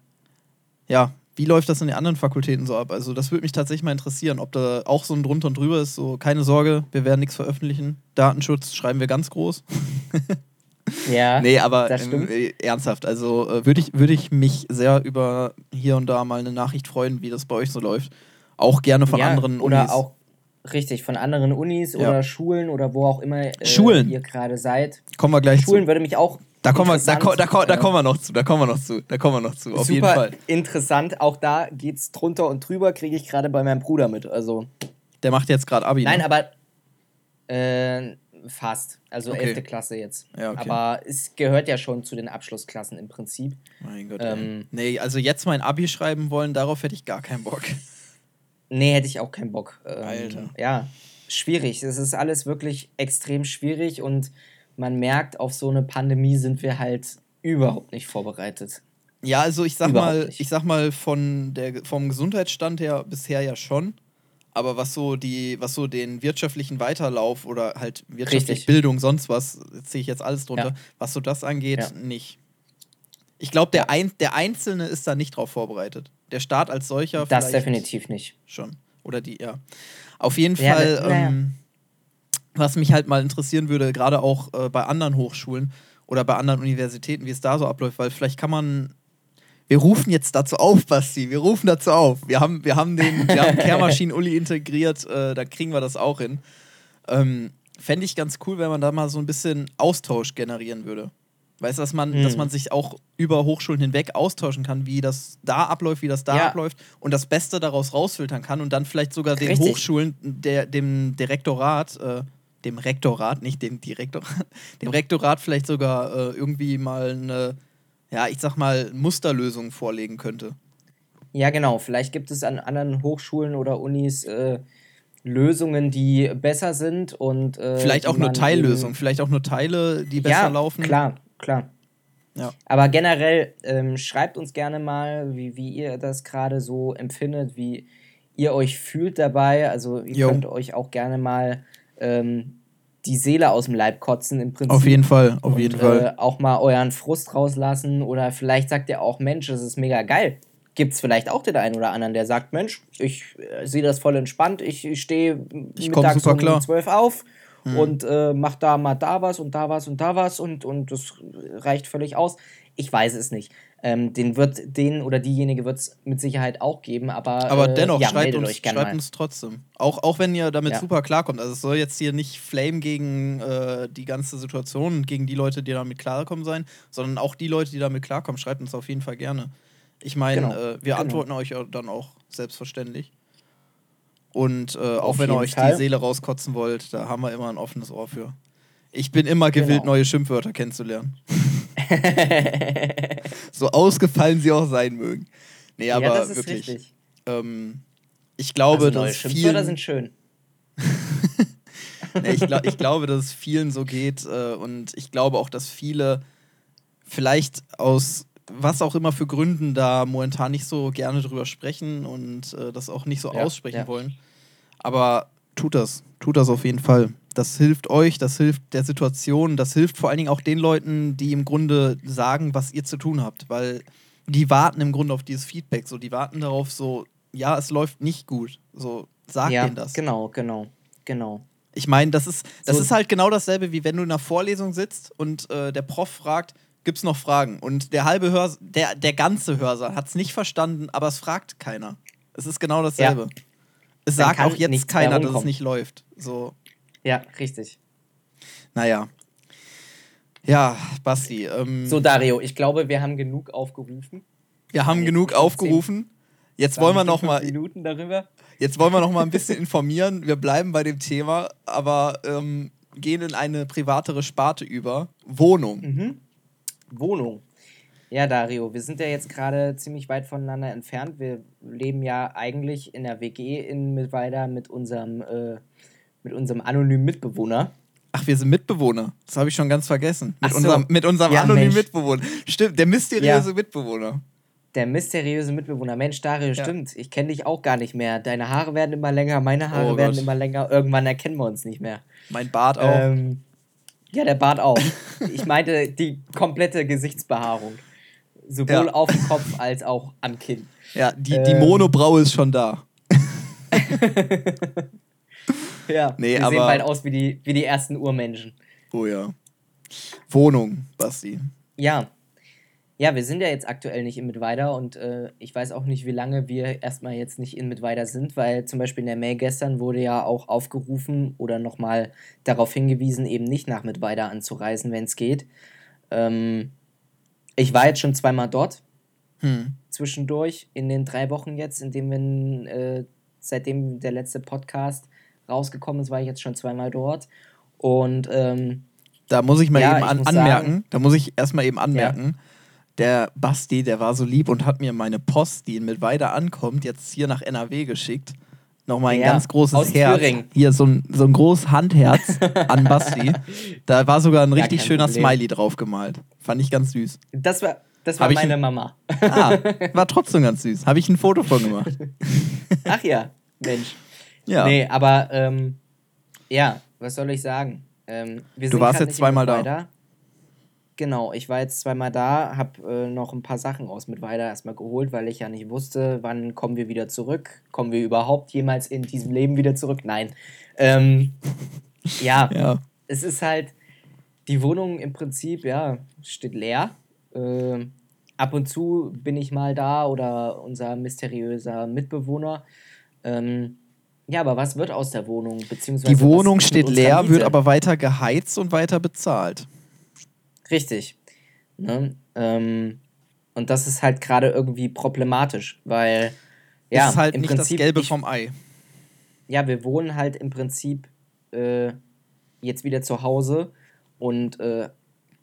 [SPEAKER 1] ja, wie läuft das in den anderen Fakultäten so ab? Also, das würde mich tatsächlich mal interessieren, ob da auch so ein drunter und drüber ist. So, keine Sorge, wir werden nichts veröffentlichen. Datenschutz schreiben wir ganz groß.
[SPEAKER 2] Ja.
[SPEAKER 1] Nee, aber äh, ernsthaft, also äh, würde ich, würd ich mich sehr über hier und da mal eine Nachricht freuen, wie das bei euch so läuft. Auch gerne von
[SPEAKER 2] ja,
[SPEAKER 1] anderen
[SPEAKER 2] oder
[SPEAKER 1] Unis.
[SPEAKER 2] auch richtig von anderen Unis
[SPEAKER 1] Ja.
[SPEAKER 2] oder Schulen oder wo auch immer äh,
[SPEAKER 1] Schulen.
[SPEAKER 2] ihr gerade seid.
[SPEAKER 1] Kommen wir gleich
[SPEAKER 2] Schulen
[SPEAKER 1] zu.
[SPEAKER 2] würde mich auch
[SPEAKER 1] Da kommen, wir, da, ko- da, ko- da kommen wir noch zu, da kommen wir noch zu, da kommen wir noch zu, auf
[SPEAKER 2] super
[SPEAKER 1] jeden Fall.
[SPEAKER 2] interessant. Auch da geht's drunter und drüber, kriege ich gerade bei meinem Bruder mit. Also
[SPEAKER 1] Der macht jetzt gerade Abi.
[SPEAKER 2] nein,
[SPEAKER 1] ne?
[SPEAKER 2] aber äh, fast. Also
[SPEAKER 1] Okay.
[SPEAKER 2] 11. Klasse jetzt.
[SPEAKER 1] Ja, okay.
[SPEAKER 2] Aber es gehört ja schon zu den Abschlussklassen im Prinzip.
[SPEAKER 1] Mein Gott.
[SPEAKER 2] ähm,
[SPEAKER 1] nee, also jetzt mein Abi schreiben wollen, darauf hätte ich gar keinen Bock.
[SPEAKER 2] Nee, hätte ich auch keinen Bock. Ähm,
[SPEAKER 1] Alter.
[SPEAKER 2] Ja, schwierig. Es ist alles wirklich extrem schwierig und man merkt, auf so eine Pandemie sind wir halt überhaupt nicht vorbereitet.
[SPEAKER 1] Ja, also ich sag
[SPEAKER 2] Überhaupt
[SPEAKER 1] mal,
[SPEAKER 2] nicht.
[SPEAKER 1] ich sag mal von der vom Gesundheitsstand her bisher ja schon, aber was so die was so den wirtschaftlichen Weiterlauf oder halt wirtschaftliche
[SPEAKER 2] Richtig.
[SPEAKER 1] Bildung sonst was, sehe ich jetzt alles drunter,
[SPEAKER 2] Ja.
[SPEAKER 1] was so das angeht,
[SPEAKER 2] Ja.
[SPEAKER 1] nicht. Ich glaube, der, ein, der Einzelne ist da nicht drauf vorbereitet. Der Staat als solcher
[SPEAKER 2] Das definitiv nicht.
[SPEAKER 1] schon. Oder die, ja. Auf jeden
[SPEAKER 2] Ja,
[SPEAKER 1] Fall,
[SPEAKER 2] na- naja.
[SPEAKER 1] ähm, was mich halt mal interessieren würde, gerade auch äh, bei anderen Hochschulen oder bei anderen Universitäten, wie es da so abläuft, weil vielleicht kann man. Wir rufen jetzt dazu auf, Basti. Wir rufen dazu auf. Wir haben, wir haben den, wir haben Kehrmaschinen-Uli integriert, äh, da kriegen wir das auch hin. Ähm, Fände ich ganz cool, wenn man da mal so ein bisschen Austausch generieren würde. Weißt du, dass man,
[SPEAKER 2] Mhm.
[SPEAKER 1] dass man sich auch über Hochschulen hinweg austauschen kann, wie das da abläuft, wie das da
[SPEAKER 2] Ja.
[SPEAKER 1] abläuft und das Beste daraus rausfiltern kann und dann vielleicht sogar den
[SPEAKER 2] Richtig.
[SPEAKER 1] Hochschulen, der, dem Direktorat, äh, dem Rektorat, nicht dem Direktorat, dem Rektorat vielleicht sogar äh, irgendwie mal eine, ja, ich sag mal, Musterlösung vorlegen könnte.
[SPEAKER 2] Ja, genau. Vielleicht gibt es an anderen Hochschulen oder Unis äh, Lösungen, die besser sind und äh,
[SPEAKER 1] Vielleicht auch nur Teillösungen, vielleicht auch nur Teile, die besser
[SPEAKER 2] ja,
[SPEAKER 1] laufen.
[SPEAKER 2] Klar, klar.
[SPEAKER 1] Ja.
[SPEAKER 2] Aber generell ähm, schreibt uns gerne mal, wie, wie ihr das gerade so empfindet, wie ihr euch fühlt dabei. Also ihr
[SPEAKER 1] Jo.
[SPEAKER 2] könnt euch auch gerne mal ähm, die Seele aus dem Leib kotzen im Prinzip.
[SPEAKER 1] Auf jeden Fall, auf jeden
[SPEAKER 2] und,
[SPEAKER 1] Fall.
[SPEAKER 2] Äh, auch mal euren Frust rauslassen oder vielleicht sagt ihr auch, Mensch, das ist mega geil. Gibt es vielleicht auch den einen oder anderen, der sagt, Mensch, ich äh, sehe das voll entspannt, ich, ich stehe mittags um
[SPEAKER 1] klar. Mhm.
[SPEAKER 2] 12 auf und äh, mach da mal da was und da was und da was und, und das reicht völlig aus. Ich weiß es nicht. Ähm, den wird den oder diejenige wird es mit Sicherheit auch geben, aber,
[SPEAKER 1] Aber
[SPEAKER 2] äh,
[SPEAKER 1] dennoch,
[SPEAKER 2] ja,
[SPEAKER 1] schreibt, uns, schreibt
[SPEAKER 2] mal.
[SPEAKER 1] uns trotzdem. Auch, auch wenn ihr damit
[SPEAKER 2] Ja.
[SPEAKER 1] super klarkommt. Also es soll jetzt hier nicht Flame gegen äh, die ganze Situation und gegen die Leute, die damit klarkommen sein, sondern auch die Leute, die damit klarkommen, schreibt uns auf jeden Fall gerne. Ich meine,
[SPEAKER 2] Genau,
[SPEAKER 1] äh, wir
[SPEAKER 2] genau.
[SPEAKER 1] antworten euch dann auch selbstverständlich. Und äh, auch wenn ihr euch
[SPEAKER 2] Fall.
[SPEAKER 1] die Seele rauskotzen wollt, da haben wir immer ein offenes Ohr für. Ich bin immer gewillt,
[SPEAKER 2] Genau.
[SPEAKER 1] neue Schimpfwörter kennenzulernen. so ausgefallen sie auch sein mögen. Nee, aber
[SPEAKER 2] ja, das ist
[SPEAKER 1] wirklich.
[SPEAKER 2] richtig.
[SPEAKER 1] Ähm, ich glaube,
[SPEAKER 2] also neue
[SPEAKER 1] dass es
[SPEAKER 2] Schimpfwörter
[SPEAKER 1] vielen,
[SPEAKER 2] sind schön.
[SPEAKER 1] nee, ich, glaub, ich glaube, dass es vielen so geht äh, und ich glaube auch, dass viele vielleicht aus was auch immer für Gründen da momentan nicht so gerne drüber sprechen und äh, das auch nicht so
[SPEAKER 2] Ja,
[SPEAKER 1] aussprechen
[SPEAKER 2] ja.
[SPEAKER 1] wollen. Aber tut das, tut das auf jeden Fall. Das hilft euch, das hilft der Situation, das hilft vor allen Dingen auch den Leuten, die im Grunde sagen, was ihr zu tun habt, weil die warten im Grunde auf dieses Feedback, so die warten darauf, so ja, es läuft nicht gut, so sag
[SPEAKER 2] ja,
[SPEAKER 1] denen das.
[SPEAKER 2] genau, genau, genau.
[SPEAKER 1] Ich meine, das ist, das
[SPEAKER 2] So-
[SPEAKER 1] ist halt genau dasselbe, wie wenn du in einer Vorlesung sitzt und äh, der Prof fragt, gibt's noch Fragen? Und der halbe Hörsaal, der, der ganze Hörsaal hat es nicht verstanden, aber es fragt keiner. Es ist genau dasselbe. Es
[SPEAKER 2] Dann
[SPEAKER 1] sagt auch jetzt keiner, dass es nicht läuft. So,
[SPEAKER 2] Ja, richtig.
[SPEAKER 1] naja. Ja, Basti, ähm,
[SPEAKER 2] So, Dario, ich glaube, wir haben genug aufgerufen.
[SPEAKER 1] wir haben
[SPEAKER 2] jetzt
[SPEAKER 1] genug
[SPEAKER 2] 15
[SPEAKER 1] aufgerufen. Jetzt wollen wir noch mal,
[SPEAKER 2] Minuten darüber.
[SPEAKER 1] jetzt wollen wir noch mal ein bisschen informieren. Wir bleiben bei dem Thema, aber ähm, gehen in eine privatere Sparte über. Wohnung.
[SPEAKER 2] Mhm. Wohnung. Ja, Dario, wir sind ja jetzt gerade ziemlich weit voneinander entfernt. Wir leben ja eigentlich in der WG in Mittweida mit unserem, äh, mit unserem anonymen Mitbewohner.
[SPEAKER 1] Ach, wir sind Mitbewohner. Das habe ich schon ganz vergessen. Mit
[SPEAKER 2] so.
[SPEAKER 1] unserem, mit unserem
[SPEAKER 2] Ja,
[SPEAKER 1] anonymen
[SPEAKER 2] Mensch.
[SPEAKER 1] Mitbewohner. Stimmt, der mysteriöse Mitbewohner.
[SPEAKER 2] Der mysteriöse Mitbewohner. Mensch, Dario, ja. stimmt. Ich kenne dich auch gar nicht mehr. Deine Haare werden immer länger, meine Haare oh werden immer länger. Irgendwann erkennen wir uns nicht mehr.
[SPEAKER 1] Mein Bart auch. Ähm,
[SPEAKER 2] ja, der Bart auch. ich meinte die komplette Gesichtsbehaarung. Sowohl ja. auf dem Kopf als auch am Kinn.
[SPEAKER 1] Ja, die, ähm, die Monobraue ist schon da.
[SPEAKER 2] ja, nee, wir aber, sehen bald aus wie die, wie die ersten Urmenschen.
[SPEAKER 1] Oh ja. Wohnung, Basti.
[SPEAKER 2] Ja. Ja, wir sind ja jetzt aktuell nicht in Mittweida und äh, ich weiß auch nicht, wie lange wir erstmal jetzt nicht in Mittweida sind, weil zum Beispiel in der Mail gestern wurde ja auch aufgerufen oder nochmal darauf hingewiesen, eben nicht nach Mittweida anzureisen, wenn es geht. Ähm, ich war jetzt schon zweimal dort. Hm. Zwischendurch in den drei Wochen jetzt, in dem wir, äh, seitdem der letzte Podcast rausgekommen ist, war ich jetzt schon zweimal dort. Und ähm,
[SPEAKER 1] da muss ich mal ja, eben an, anmerken, sagen, da muss ich erstmal eben anmerken, ja. Der Basti, der war so lieb und hat mir meine Post, die mit weiter ankommt, jetzt hier nach NRW geschickt. Nochmal ein ja, ganz großes Herz. Thüringen. Hier so ein, so ein großes Handherz an Basti. Da war sogar ein richtig schöner Problem. Smiley drauf gemalt. Fand ich ganz süß.
[SPEAKER 2] Das war, das war meine ein, Mama.
[SPEAKER 1] Ah, war trotzdem ganz süß. Habe ich ein Foto von gemacht.
[SPEAKER 2] Ach ja, Mensch. Ja. Nee, aber ähm, ja, was soll ich sagen? Ähm,
[SPEAKER 1] du warst jetzt zweimal da.
[SPEAKER 2] Genau, ich war jetzt zweimal da, habe äh, noch ein paar Sachen aus mit weiter erstmal geholt, weil ich ja nicht wusste, wann kommen wir wieder zurück. Kommen wir überhaupt jemals in diesem Leben wieder zurück? Nein. Ähm, ja, ja, es ist halt, die Wohnung im Prinzip, ja, steht leer. Äh, ab und zu bin ich mal da oder unser mysteriöser Mitbewohner. Ähm, ja, aber was wird aus der Wohnung?
[SPEAKER 1] Beziehungsweise die Wohnung steht leer, wird aber weiter geheizt und weiter bezahlt.
[SPEAKER 2] Richtig. Ne? Ähm, und das ist halt gerade irgendwie problematisch, weil ja, ist halt im nicht Prinzip, das Gelbe ich, vom Ei. Ja, wir wohnen halt im Prinzip äh, jetzt wieder zu Hause und äh,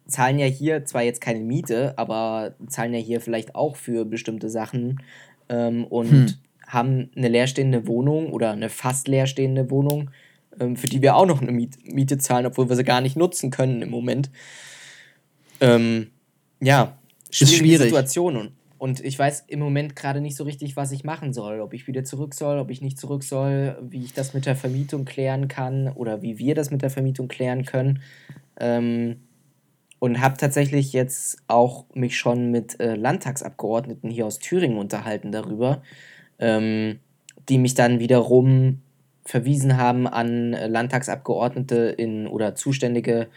[SPEAKER 2] zahlen ja hier zwar jetzt keine Miete, aber zahlen ja hier vielleicht auch für bestimmte Sachen ähm, und hm haben eine leerstehende Wohnung oder eine fast leerstehende Wohnung, ähm, für die wir auch noch eine Miete zahlen, obwohl wir sie gar nicht nutzen können im Moment. Ähm, ja, schwierige schwierig. Situation. Und, ich weiß im Moment gerade nicht so richtig, was ich machen soll. Ob ich wieder zurück soll, ob ich nicht zurück soll, wie ich das mit der Vermietung klären kann oder wie wir das mit der Vermietung klären können. Ähm, und habe tatsächlich jetzt auch mich schon mit äh, Landtagsabgeordneten hier aus Thüringen unterhalten darüber, ähm, die mich dann wiederum verwiesen haben an Landtagsabgeordnete in oder zuständige äh,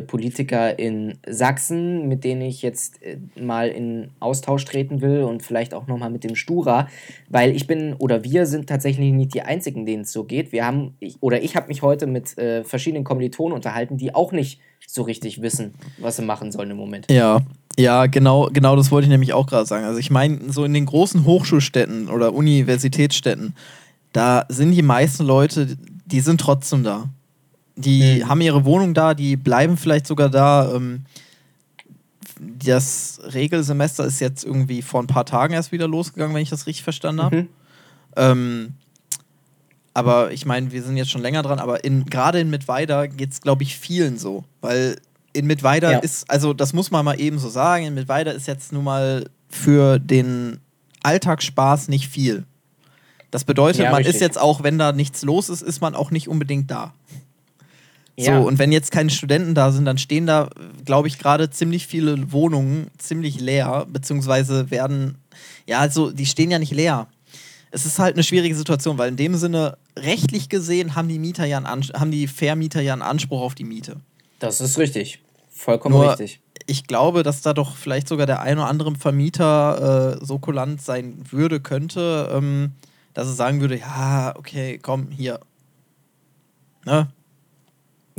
[SPEAKER 2] Politiker in Sachsen, mit denen ich jetzt äh, mal in Austausch treten will und vielleicht auch nochmal mit dem Stura, weil ich bin oder wir sind tatsächlich nicht die Einzigen, denen es so geht. Wir haben, ich, oder ich habe mich heute mit äh, verschiedenen Kommilitonen unterhalten, die auch nicht so richtig wissen, was sie machen sollen im Moment.
[SPEAKER 1] Ja, ja, genau, genau das wollte ich nämlich auch gerade sagen. Also ich meine, so in den großen Hochschulstädten oder Universitätsstädten, da sind die meisten Leute, die sind trotzdem da. Die mhm. haben ihre Wohnung da, die bleiben vielleicht sogar da. Ähm, das Regelsemester ist jetzt irgendwie vor ein paar Tagen erst wieder losgegangen, wenn ich das richtig verstanden habe. Mhm. Ähm, aber ich meine, wir sind jetzt schon länger dran, aber gerade in Mittweida geht es, glaube ich, vielen so. Weil in Mittweida ja. ist, also das muss man mal eben so sagen, in Mittweida ist jetzt nun mal für den Alltagsspaß nicht viel. Das bedeutet, ja, man richtig. ist jetzt auch, wenn da nichts los ist, ist man auch nicht unbedingt da. Ja. So, und wenn jetzt keine Studenten da sind, dann stehen da, glaube ich, gerade ziemlich viele Wohnungen ziemlich leer, beziehungsweise werden, ja, also die stehen ja nicht leer. Es ist halt eine schwierige Situation, weil in dem Sinne, rechtlich gesehen, haben die Mieter ja einen, haben die Vermieter ja einen Anspruch auf die Miete.
[SPEAKER 2] Das ist richtig. Vollkommen
[SPEAKER 1] Nur,
[SPEAKER 2] richtig.
[SPEAKER 1] Ich glaube, dass da doch vielleicht sogar der ein oder andere Vermieter äh, so kulant sein würde, könnte, ähm, dass er sagen würde: Ja, okay, komm, hier. Ne?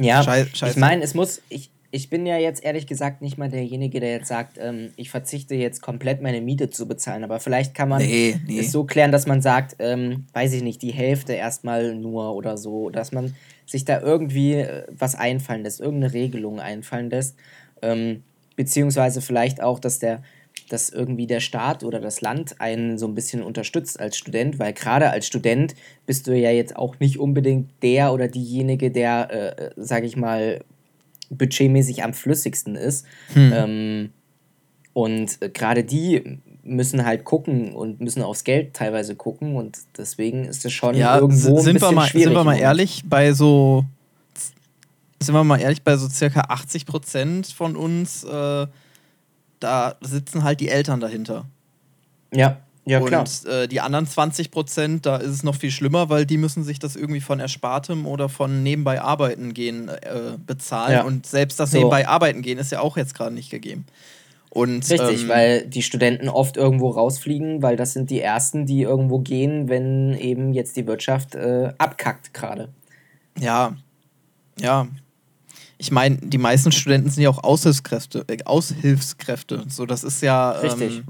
[SPEAKER 2] Ja, Scheiße. ich meine, es muss, ich, ich bin ja jetzt ehrlich gesagt nicht mal derjenige, der jetzt sagt, ähm, ich verzichte jetzt komplett meine Miete zu bezahlen. Aber vielleicht kann man nee, nee. es so klären, dass man sagt, ähm, weiß ich nicht, die Hälfte erstmal nur oder so, dass man sich da irgendwie äh, was einfallen lässt, irgendeine Regelung einfallen lässt. Ähm, beziehungsweise vielleicht auch, dass der dass irgendwie der Staat oder das Land einen so ein bisschen unterstützt als Student, weil gerade als Student bist du ja jetzt auch nicht unbedingt der oder diejenige, der, äh, sage ich mal, budgetmäßig am flüssigsten ist. Hm. Ähm, und äh, gerade die müssen halt gucken und müssen aufs Geld teilweise gucken und deswegen ist es schon ja, irgendwo
[SPEAKER 1] sind ein wir mal, schwierig. Sind wir mal ehrlich, bei so sind wir mal ehrlich, bei so circa 80 Prozent von uns, äh, da sitzen halt die Eltern dahinter.
[SPEAKER 2] Ja, ja, klar.
[SPEAKER 1] Und äh, die anderen 20 Prozent, da ist es noch viel schlimmer, weil die müssen sich das irgendwie von Erspartem oder von nebenbei arbeiten gehen äh, bezahlen. Ja. Und selbst das so. nebenbei arbeiten gehen ist ja auch jetzt gerade nicht gegeben. Und,
[SPEAKER 2] Richtig, ähm, weil die Studenten oft irgendwo rausfliegen, weil das sind die ersten, die irgendwo gehen, wenn eben jetzt die Wirtschaft äh, abkackt gerade.
[SPEAKER 1] Ja, ja. Ich meine, die meisten Studenten sind ja auch Aushilfskräfte, äh, Aushilfskräfte. So, das ist ja. Richtig. Ähm,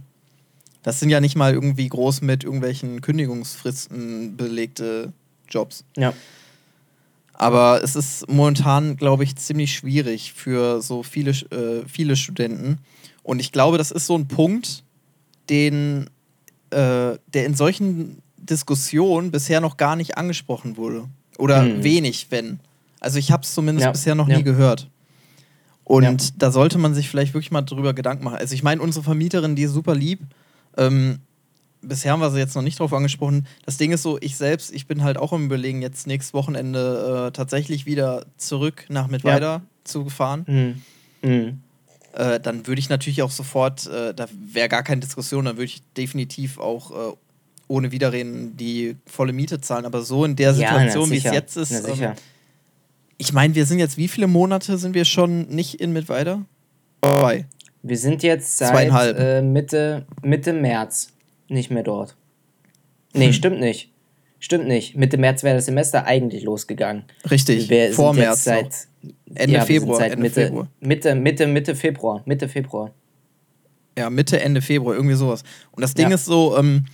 [SPEAKER 1] das sind ja nicht mal irgendwie groß mit irgendwelchen Kündigungsfristen belegte Jobs.
[SPEAKER 2] Ja.
[SPEAKER 1] Aber es ist momentan, glaube ich, ziemlich schwierig für so viele, äh, viele Studenten. Und ich glaube, das ist so ein Punkt, den, äh, der in solchen Diskussionen bisher noch gar nicht angesprochen wurde. Oder hm. wenig, wenn. Also ich habe es zumindest ja. bisher noch ja. nie gehört. Und ja. da sollte man sich vielleicht wirklich mal drüber Gedanken machen. Also ich meine, unsere Vermieterin, die ist super lieb. Ähm, bisher haben wir sie jetzt noch nicht drauf angesprochen. Das Ding ist so, ich selbst, ich bin halt auch im Überlegen, jetzt nächstes Wochenende äh, tatsächlich wieder zurück nach Mittweida zu fahren. Mhm. Mhm. Äh, dann würde ich natürlich auch sofort, äh, da wäre gar keine Diskussion, dann würde ich definitiv auch äh, ohne Widerreden die volle Miete zahlen. Aber so in der Situation, ja, wie es jetzt ist, ähm, ich meine, wir sind jetzt, wie viele Monate sind wir schon nicht in Mittweida?
[SPEAKER 2] Zwei. Wir sind jetzt seit äh, Mitte, Mitte März nicht mehr dort. Nee, hm. stimmt nicht. Stimmt nicht. Mitte März wäre das Semester eigentlich losgegangen.
[SPEAKER 1] Richtig, wir vor März. Seit, Ende ja, Februar. Seit
[SPEAKER 2] Ende Mitte, Februar. Mitte, Mitte, Mitte Februar. Mitte Februar.
[SPEAKER 1] Ja, Mitte, Ende Februar, irgendwie sowas. Und das Ding ja. ist so, ähm,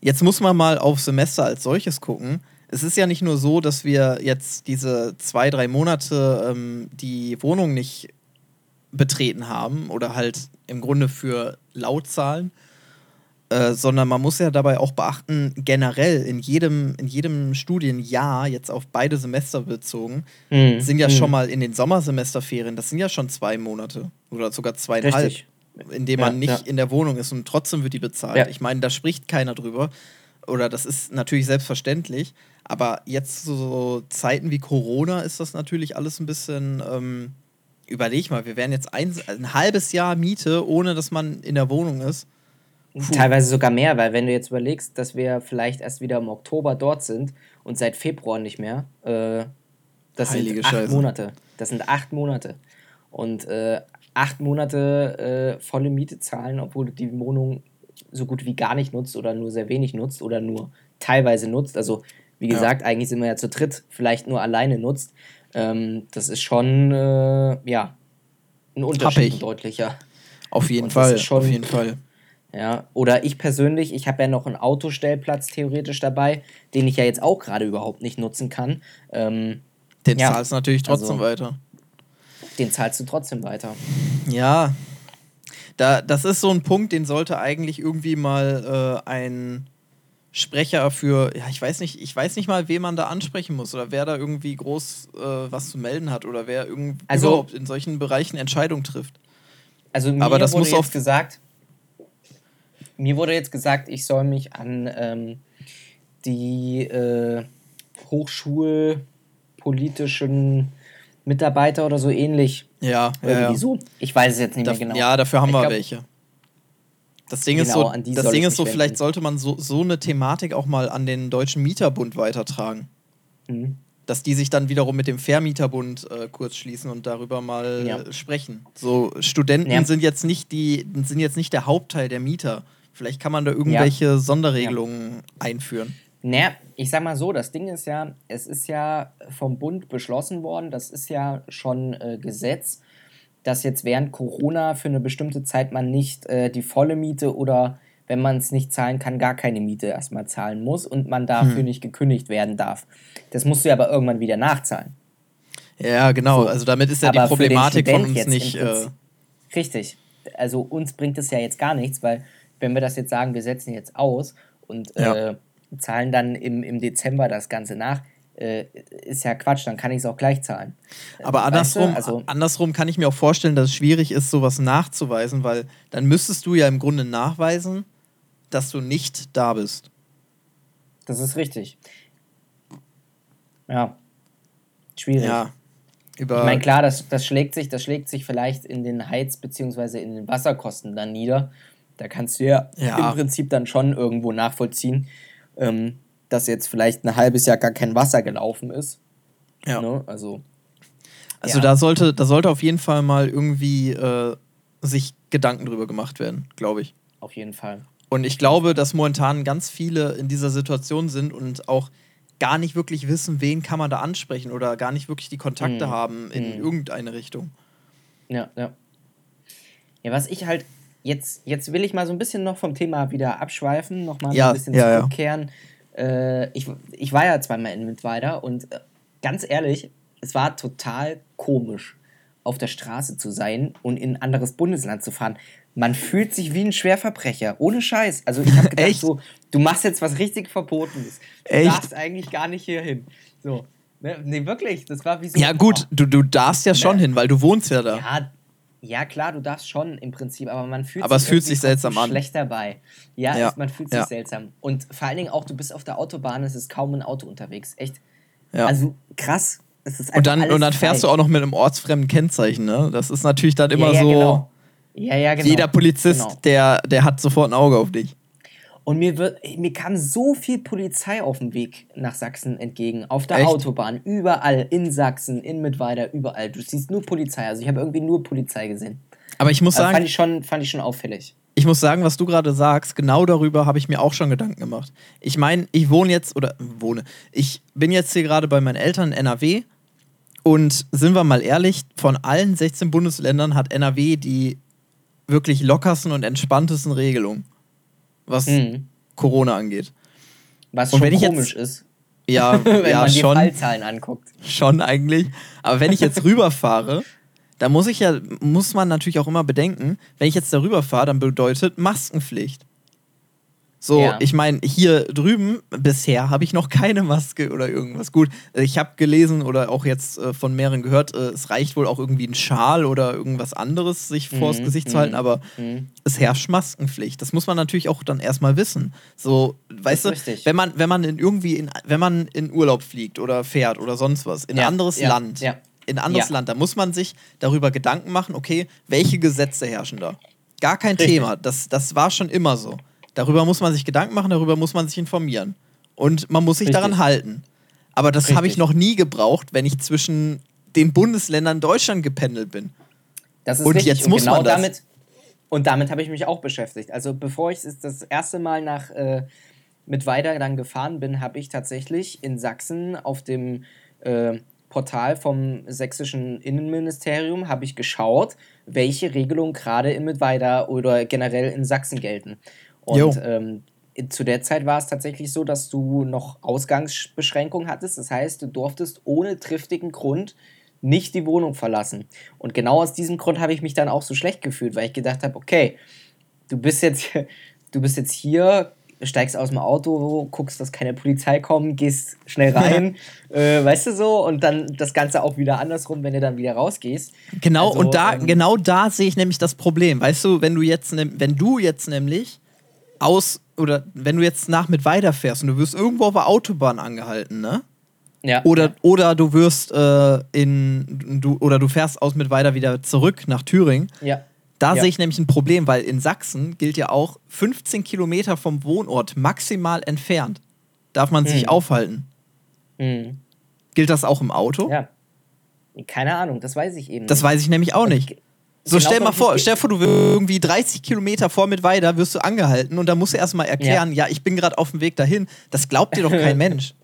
[SPEAKER 1] jetzt muss man mal auf Semester als solches gucken. Es ist ja nicht nur so, dass wir jetzt diese zwei, drei Monate ähm, die Wohnung nicht betreten haben oder halt im Grunde für laut zahlen, äh, sondern man muss ja dabei auch beachten, generell in jedem, in jedem Studienjahr, jetzt auf beide Semester bezogen, mhm. sind ja mhm. schon mal in den Sommersemesterferien, das sind ja schon zwei Monate oder sogar zweieinhalb, Richtig. in denen man nicht ja. in der Wohnung ist und trotzdem wird die bezahlt. Ja. Ich meine, da spricht keiner drüber. Oder das ist natürlich selbstverständlich, aber jetzt so Zeiten wie Corona ist das natürlich alles ein bisschen ähm, überleg mal, wir wären jetzt ein, ein halbes Jahr Miete, ohne dass man in der Wohnung ist.
[SPEAKER 2] Puh. Teilweise sogar mehr, weil wenn du jetzt überlegst, dass wir vielleicht erst wieder im Oktober dort sind und seit Februar nicht mehr, äh, das Heilige sind acht Scheiße. Monate. Das sind acht Monate. Und äh, acht Monate äh, volle Miete zahlen, obwohl du die Wohnung so gut wie gar nicht nutzt oder nur sehr wenig nutzt oder nur teilweise nutzt. Also wie gesagt, ja. eigentlich sind wir ja zu dritt, vielleicht nur alleine nutzt. Ähm, das ist schon, äh, ja, ein Unterschied, ein deutlicher.
[SPEAKER 1] Auf jeden Fall, schon, auf jeden Fall.
[SPEAKER 2] Ja, oder ich persönlich, ich habe ja noch einen Autostellplatz theoretisch dabei, den ich ja jetzt auch gerade überhaupt nicht nutzen kann. Ähm,
[SPEAKER 1] den ja, zahlst du natürlich trotzdem also, weiter.
[SPEAKER 2] Den zahlst du trotzdem weiter.
[SPEAKER 1] Ja, da, das ist so ein Punkt, den sollte eigentlich irgendwie mal äh, ein Sprecher für, ja, ich weiß nicht, ich weiß nicht mal, wen man da ansprechen muss oder wer da irgendwie groß äh, was zu melden hat oder wer irgendwie also, überhaupt in solchen Bereichen Entscheidungen trifft.
[SPEAKER 2] Also mir Aber das wurde muss jetzt gesagt, mir wurde jetzt gesagt, ich soll mich an ähm, die äh, hochschulpolitischen Mitarbeiter oder so ähnlich.
[SPEAKER 1] Ja, irgendwie ja, ja.
[SPEAKER 2] so. Ich weiß es jetzt nicht da, mehr genau.
[SPEAKER 1] Ja, dafür haben ich wir glaub, welche. Das Ding genau, ist so, das Ding ist so vielleicht sollte man so, so eine Thematik auch mal an den Deutschen Mieterbund weitertragen. Mhm. Dass die sich dann wiederum mit dem Vermieterbund äh, kurz schließen und darüber mal ja. sprechen. So, Studenten ja. sind jetzt nicht die, sind jetzt nicht der Hauptteil der Mieter. Vielleicht kann man da irgendwelche ja. Sonderregelungen einführen.
[SPEAKER 2] Naja, ich sag mal so, das Ding ist ja, es ist ja vom Bund beschlossen worden, das ist ja schon äh, Gesetz dass jetzt während Corona für eine bestimmte Zeit man nicht äh, die volle Miete oder wenn man es nicht zahlen kann, gar keine Miete erstmal zahlen muss und man dafür hm. nicht gekündigt werden darf. Das musst du ja aber irgendwann wieder nachzahlen.
[SPEAKER 1] Ja, genau. So. Also damit ist ja aber die Problematik von uns nicht. Äh
[SPEAKER 2] richtig. Also uns bringt es ja jetzt gar nichts, weil wenn wir das jetzt sagen, wir setzen jetzt aus und ja. äh, zahlen dann im, im Dezember das Ganze nach, äh, ist ja Quatsch, dann kann ich es auch gleich zahlen.
[SPEAKER 1] Aber andersrum, weißt du? also, andersrum kann ich mir auch vorstellen, dass es schwierig ist, sowas nachzuweisen, weil dann müsstest du ja im Grunde nachweisen, dass du nicht da bist.
[SPEAKER 2] Das ist richtig. Ja. Schwierig. Ja. Über ich meine, klar, das, das, schlägt sich, das schlägt sich vielleicht in den Heiz- bzw. in den Wasserkosten dann nieder. Da kannst du ja, ja, im Prinzip dann schon irgendwo nachvollziehen, ähm, dass jetzt vielleicht ein halbes Jahr gar kein Wasser gelaufen ist. Ja. Ne? Also,
[SPEAKER 1] also ja. da, sollte, da sollte auf jeden Fall mal irgendwie äh, sich Gedanken drüber gemacht werden, glaube ich.
[SPEAKER 2] Auf jeden Fall.
[SPEAKER 1] Und ich glaube, dass momentan ganz viele in dieser Situation sind und auch gar nicht wirklich wissen, wen kann man da ansprechen oder gar nicht wirklich die Kontakte mhm. haben in mhm. irgendeine Richtung.
[SPEAKER 2] Ja, ja. Ja, was ich halt jetzt, jetzt will ich mal so ein bisschen noch vom Thema wieder abschweifen, nochmal ja, so ein bisschen ja, zurückkehren. Ja. Äh, ich, ich war ja zweimal in Mittweida und äh, ganz ehrlich, es war total komisch, auf der Straße zu sein und in ein anderes Bundesland zu fahren man fühlt sich wie ein Schwerverbrecher. Ohne Scheiß. Also ich habe gedacht, Echt? so, du machst jetzt was richtig Verbotenes. Du Echt? darfst eigentlich gar nicht hier hin. So. Ne, nee, wirklich. Das war wie so.
[SPEAKER 1] Ja, gut, du, du darfst ja ne? schon hin, weil du wohnst ja da.
[SPEAKER 2] Ja, ja, klar, du darfst schon im Prinzip, aber man fühlt
[SPEAKER 1] aber sich, es fühlt sich seltsam an.
[SPEAKER 2] schlecht dabei. Ja, ja. Es, man fühlt sich ja. seltsam. Und vor allen Dingen auch, du bist auf der Autobahn, es ist kaum ein Auto unterwegs. Echt. Ja. Also krass. Es ist
[SPEAKER 1] und dann, und dann fährst frei. du auch noch mit einem ortsfremden Kennzeichen, ne? Das ist natürlich dann immer so. Genau. Ja, ja, genau. Jeder Polizist, genau. der, der hat sofort ein Auge auf dich.
[SPEAKER 2] Und mir, wird, mir kam so viel Polizei auf dem Weg nach Sachsen entgegen. Auf der Echt? Autobahn, überall, in Sachsen, in Mittweida, überall. Du siehst nur Polizei. Also ich habe irgendwie nur Polizei gesehen.
[SPEAKER 1] Aber ich muss also sagen.
[SPEAKER 2] Fand ich, schon, fand ich schon auffällig.
[SPEAKER 1] Ich muss sagen, was du gerade sagst, genau darüber habe ich mir auch schon Gedanken gemacht. Ich meine, ich wohne jetzt, oder wohne, ich bin jetzt hier gerade bei meinen Eltern in NRW und sind wir mal ehrlich, von allen 16 Bundesländern hat NRW die wirklich lockersten und entspanntesten Regelungen, was mhm. Corona angeht. Was und schon komisch jetzt, ist. Ja, wenn ja, man die schon, Fallzahlen anguckt. Schon eigentlich. Aber wenn ich jetzt rüberfahre, da muss ich ja, muss man natürlich auch immer bedenken, wenn ich jetzt darüber fahre, dann bedeutet Maskenpflicht. So, ja. ich meine, hier drüben bisher habe ich noch keine Maske oder irgendwas. Gut, ich habe gelesen oder auch jetzt äh, von mehreren gehört, äh, es reicht wohl auch irgendwie ein Schal oder irgendwas anderes, sich mhm, vors Gesicht mhm, zu halten, aber mhm. es herrscht Maskenpflicht. Das muss man natürlich auch dann erstmal wissen. So, weißt du, wenn man, wenn man in irgendwie in, wenn man in Urlaub fliegt oder fährt oder sonst was, in ja, ein anderes ja, Land, in ein anderes Land, da muss man sich darüber Gedanken machen, okay, welche Gesetze herrschen da? Gar kein Richtig. Thema. Das, das war schon immer so. Darüber muss man sich Gedanken machen, darüber muss man sich informieren. Und man muss sich Richtig. daran halten. Aber das habe ich noch nie gebraucht, wenn ich zwischen den Bundesländern Deutschland gependelt bin.
[SPEAKER 2] Das ist und richtig. jetzt muss genau man das. Damit, und damit habe ich mich auch beschäftigt. Also bevor ich das erste Mal nach äh, mit weiter dann gefahren bin, habe ich tatsächlich in Sachsen auf dem äh, Portal vom sächsischen Innenministerium habe ich geschaut, welche Regelungen gerade in Mittweida oder generell in Sachsen gelten. Und ähm, zu der Zeit war es tatsächlich so, dass du noch Ausgangsbeschränkungen hattest. Das heißt, du durftest ohne triftigen Grund nicht die Wohnung verlassen. Und genau aus diesem Grund habe ich mich dann auch so schlecht gefühlt, weil ich gedacht habe, okay, du bist jetzt, du bist jetzt hier, steigst aus dem Auto, guckst, dass keine Polizei kommt, gehst schnell rein, äh, weißt du so, und dann das Ganze auch wieder andersrum, wenn du dann wieder rausgehst.
[SPEAKER 1] Genau, also, und da, ähm, genau da sehe ich nämlich das Problem. Weißt du, wenn du jetzt, wenn du jetzt nämlich aus, oder wenn du jetzt nach mit weiterfährst und du wirst irgendwo auf der Autobahn angehalten, ne? Ja. Oder, oder du wirst äh, in, du, oder du fährst aus mit weiter wieder zurück nach Thüringen. Ja. Da ja. sehe ich nämlich ein Problem, weil in Sachsen gilt ja auch 15 Kilometer vom Wohnort maximal entfernt. Darf man sich hm. aufhalten. Hm. Gilt das auch im Auto? Ja.
[SPEAKER 2] Keine Ahnung, das weiß ich eben.
[SPEAKER 1] Das nicht. weiß ich nämlich auch nicht. So genau stell mal vor, stell vor, du wirst irgendwie 30 Kilometer vor mit weiter, wirst du angehalten und dann musst du erstmal erklären, ja, ja ich bin gerade auf dem Weg dahin. Das glaubt dir doch kein Mensch.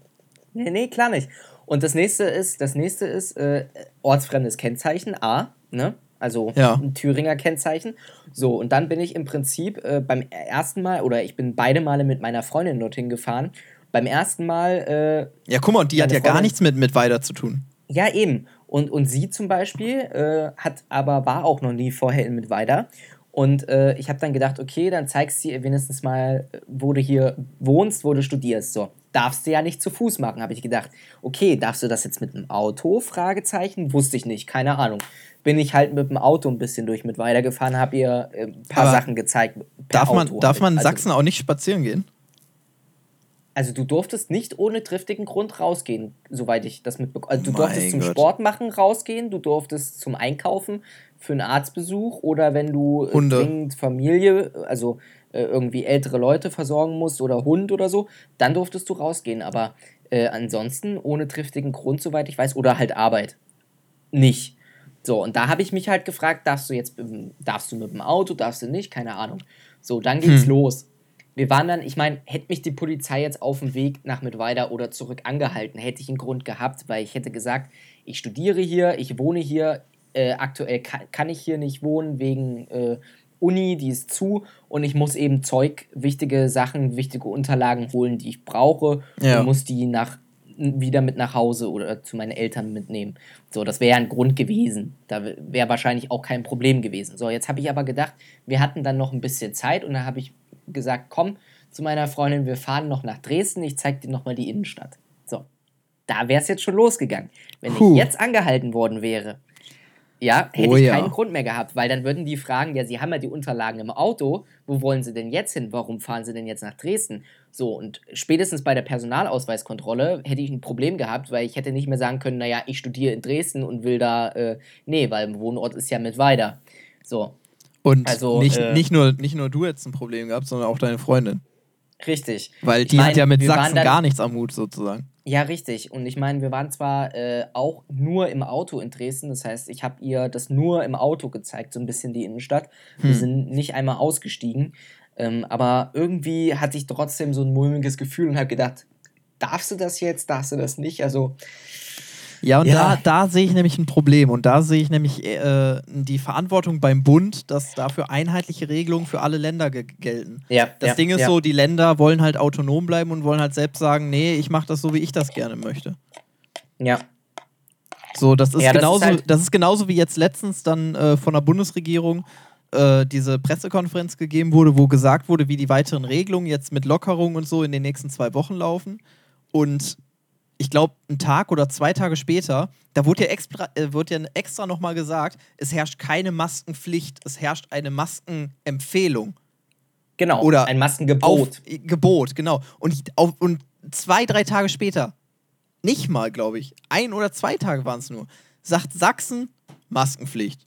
[SPEAKER 2] Nee, nee, klar nicht. Und das nächste ist, das nächste ist äh, ortsfremdes Kennzeichen, A, ne? Also ja. ein Thüringer Kennzeichen. So, und dann bin ich im Prinzip äh, beim ersten Mal, oder ich bin beide Male mit meiner Freundin dorthin gefahren. Beim ersten Mal.
[SPEAKER 1] Äh, ja, guck mal, die hat ja Freundin, gar nichts mit, mit weiter zu tun.
[SPEAKER 2] Ja, eben. Und, und sie zum Beispiel äh, hat aber war auch noch nie vorher in Mittweida. Und äh, ich habe dann gedacht, okay, dann zeigst du ihr wenigstens mal, wo du hier wohnst, wo du studierst. So, darfst du ja nicht zu Fuß machen. Habe ich gedacht, okay, darfst du das jetzt mit einem Auto? Fragezeichen, wusste ich nicht, keine Ahnung. Bin ich halt mit dem Auto ein bisschen durch mit weitergefahren, habe ihr äh, ein paar
[SPEAKER 1] Aber
[SPEAKER 2] Sachen gezeigt.
[SPEAKER 1] Darf man,
[SPEAKER 2] Auto
[SPEAKER 1] darf
[SPEAKER 2] halt.
[SPEAKER 1] man in
[SPEAKER 2] also,
[SPEAKER 1] Sachsen auch nicht spazieren gehen?
[SPEAKER 2] Also du durftest nicht ohne triftigen Grund rausgehen, soweit ich das mitbekomme. Also du
[SPEAKER 1] Mein
[SPEAKER 2] durftest zum
[SPEAKER 1] Gott.
[SPEAKER 2] Sport machen rausgehen, du durftest zum Einkaufen für einen Arztbesuch oder wenn du äh,
[SPEAKER 1] Hunde.
[SPEAKER 2] dringend Familie, also äh, irgendwie ältere Leute versorgen musst oder Hund oder so, dann durftest du rausgehen. Aber äh, ansonsten ohne triftigen Grund, soweit ich weiß, oder halt Arbeit. Nicht. So, und da habe ich mich halt gefragt, darfst du jetzt, mit dem- darfst du mit dem Auto, darfst du nicht, keine Ahnung. So, dann ging's
[SPEAKER 1] Hm.
[SPEAKER 2] los. Wir waren dann, ich meine, hätte mich die Polizei jetzt auf dem Weg nach Mittweida oder zurück angehalten, hätte ich einen Grund gehabt, weil ich hätte gesagt, ich studiere hier, ich wohne hier, äh, aktuell kann, kann ich hier nicht wohnen wegen äh, Uni, die ist zu und ich muss eben Zeug, wichtige Sachen, wichtige Unterlagen holen, die ich brauche
[SPEAKER 1] Ja.
[SPEAKER 2] und muss die nach, wieder mit nach Hause oder zu meinen Eltern mitnehmen. So, das wäre ja ein Grund gewesen. Da wäre wahrscheinlich auch kein Problem gewesen. So, jetzt habe ich aber gedacht, wir hatten dann noch ein bisschen Zeit und da habe ich gesagt, komm zu meiner Freundin, wir fahren noch nach Dresden, ich zeig dir nochmal die Innenstadt. So, da wäre es jetzt schon losgegangen. Wenn
[SPEAKER 1] Puh.
[SPEAKER 2] ich jetzt angehalten worden wäre, ja, hätte
[SPEAKER 1] Oh
[SPEAKER 2] ich
[SPEAKER 1] ja.
[SPEAKER 2] keinen Grund mehr gehabt, weil dann würden die fragen, ja, sie haben ja die Unterlagen im Auto, wo wollen sie denn jetzt hin? Warum fahren sie denn jetzt nach Dresden? So, und spätestens bei der Personalausweiskontrolle hätte ich ein Problem gehabt, weil ich hätte nicht mehr sagen können, naja, ich studiere in Dresden und will da, äh, nee, weil Wohnort ist ja mit weiter. So,
[SPEAKER 1] Und
[SPEAKER 2] Also,
[SPEAKER 1] nicht,
[SPEAKER 2] äh,
[SPEAKER 1] nicht, nur, nicht nur du hättest ein Problem gehabt, sondern auch deine Freundin.
[SPEAKER 2] richtig.
[SPEAKER 1] Weil
[SPEAKER 2] Ich
[SPEAKER 1] die hat
[SPEAKER 2] mein,
[SPEAKER 1] ja mit
[SPEAKER 2] wir
[SPEAKER 1] Sachsen
[SPEAKER 2] dann-
[SPEAKER 1] gar nichts am Hut, sozusagen.
[SPEAKER 2] Ja, richtig. Und ich meine, wir waren zwar äh, auch nur im Auto in Dresden, das heißt, ich habe ihr das nur im Auto gezeigt, so ein bisschen die Innenstadt. Wir
[SPEAKER 1] Hm.
[SPEAKER 2] sind nicht einmal ausgestiegen, ähm, aber irgendwie hatte ich trotzdem so ein mulmiges Gefühl und habe gedacht, darfst du das jetzt, darfst du das nicht? Also,
[SPEAKER 1] Ja, und
[SPEAKER 2] Ja.
[SPEAKER 1] da, da sehe ich nämlich ein Problem. Und da sehe ich nämlich äh, die Verantwortung beim Bund, dass dafür einheitliche Regelungen für alle Länder ge gelten.
[SPEAKER 2] ja.
[SPEAKER 1] Das
[SPEAKER 2] ja,
[SPEAKER 1] Ding ist
[SPEAKER 2] ja.
[SPEAKER 1] so, die Länder wollen halt autonom bleiben und wollen halt selbst sagen, nee, ich mache das so, wie ich das gerne möchte.
[SPEAKER 2] Ja,
[SPEAKER 1] So, das ist,
[SPEAKER 2] Ja, das ist
[SPEAKER 1] genauso,
[SPEAKER 2] halt-
[SPEAKER 1] das ist genauso wie jetzt letztens dann äh, von der Bundesregierung äh, diese Pressekonferenz gegeben wurde, wo gesagt wurde, wie die weiteren Regelungen jetzt mit Lockerung und so in den nächsten zwei Wochen laufen. Und ich glaube, einen Tag oder zwei Tage später, da wurde ja extra, äh, ja extra nochmal gesagt, es herrscht keine Maskenpflicht, es herrscht eine Maskenempfehlung.
[SPEAKER 2] genau.
[SPEAKER 1] Oder
[SPEAKER 2] ein Maskengebot.
[SPEAKER 1] Auf, äh, Gebot, genau. Und, auf, und zwei, drei Tage später, nicht mal, glaube ich, ein oder zwei Tage waren es nur, sagt Sachsen Maskenpflicht.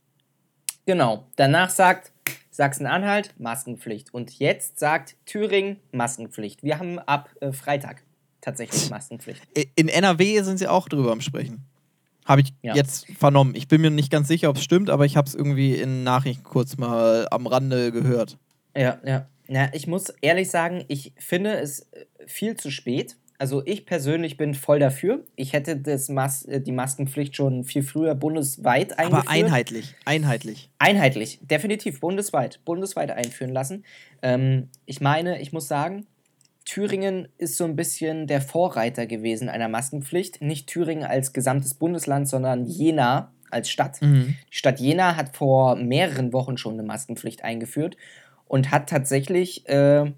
[SPEAKER 2] Genau. Danach sagt Sachsen-Anhalt Maskenpflicht. Und jetzt sagt Thüringen Maskenpflicht. Wir haben ab äh, Freitag tatsächlich Maskenpflicht.
[SPEAKER 1] In NRW sind sie auch drüber am Sprechen. Habe ich
[SPEAKER 2] Ja.
[SPEAKER 1] jetzt vernommen. Ich bin mir nicht ganz sicher, ob es stimmt, aber ich habe es irgendwie in Nachrichten kurz mal am Rande gehört.
[SPEAKER 2] Ja, ja. Na, ich muss ehrlich sagen, ich finde es äh, viel zu spät. Also ich persönlich bin voll dafür. Ich hätte das Mas äh, die Maskenpflicht schon viel früher bundesweit eingeführt.
[SPEAKER 1] Aber einheitlich, einheitlich.
[SPEAKER 2] Einheitlich, definitiv, bundesweit, bundesweit einführen lassen. Ähm, ich meine, ich muss sagen, Thüringen ist so ein bisschen der Vorreiter gewesen einer Maskenpflicht. Nicht Thüringen als gesamtes Bundesland, sondern Jena als Stadt.
[SPEAKER 1] Mhm.
[SPEAKER 2] Die Stadt Jena hat vor mehreren Wochen schon eine Maskenpflicht eingeführt und hat tatsächlich äh,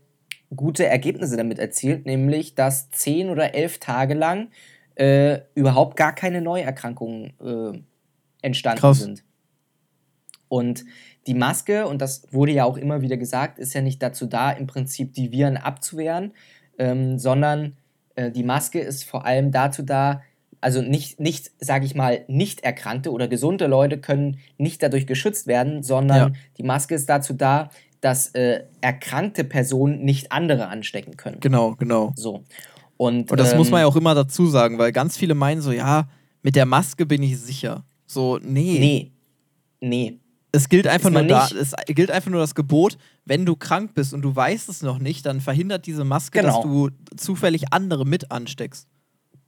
[SPEAKER 2] gute Ergebnisse damit erzielt, nämlich dass zehn oder elf Tage lang äh, überhaupt gar keine Neuerkrankungen äh, entstanden
[SPEAKER 1] Krass.
[SPEAKER 2] sind. Und die Maske, und das wurde ja auch immer wieder gesagt, ist ja nicht dazu da, im Prinzip die Viren abzuwehren, ähm, sondern äh, die Maske ist vor allem dazu da, also nicht, nicht sage ich mal, nicht erkrankte oder gesunde Leute können nicht dadurch geschützt werden, sondern
[SPEAKER 1] Ja.
[SPEAKER 2] die Maske ist dazu da, dass äh, erkrankte Personen nicht andere anstecken können.
[SPEAKER 1] Genau, genau.
[SPEAKER 2] So. Und,
[SPEAKER 1] Und das muss man ja
[SPEAKER 2] ähm,
[SPEAKER 1] auch immer dazu sagen, weil ganz viele meinen so, ja, mit der Maske bin ich sicher. So, nee.
[SPEAKER 2] Nee. Nee.
[SPEAKER 1] Es gilt einfach nur da, es gilt einfach nur das Gebot, wenn du krank bist und du weißt es noch nicht, dann verhindert diese Maske,
[SPEAKER 2] Genau.
[SPEAKER 1] dass du zufällig andere mit ansteckst.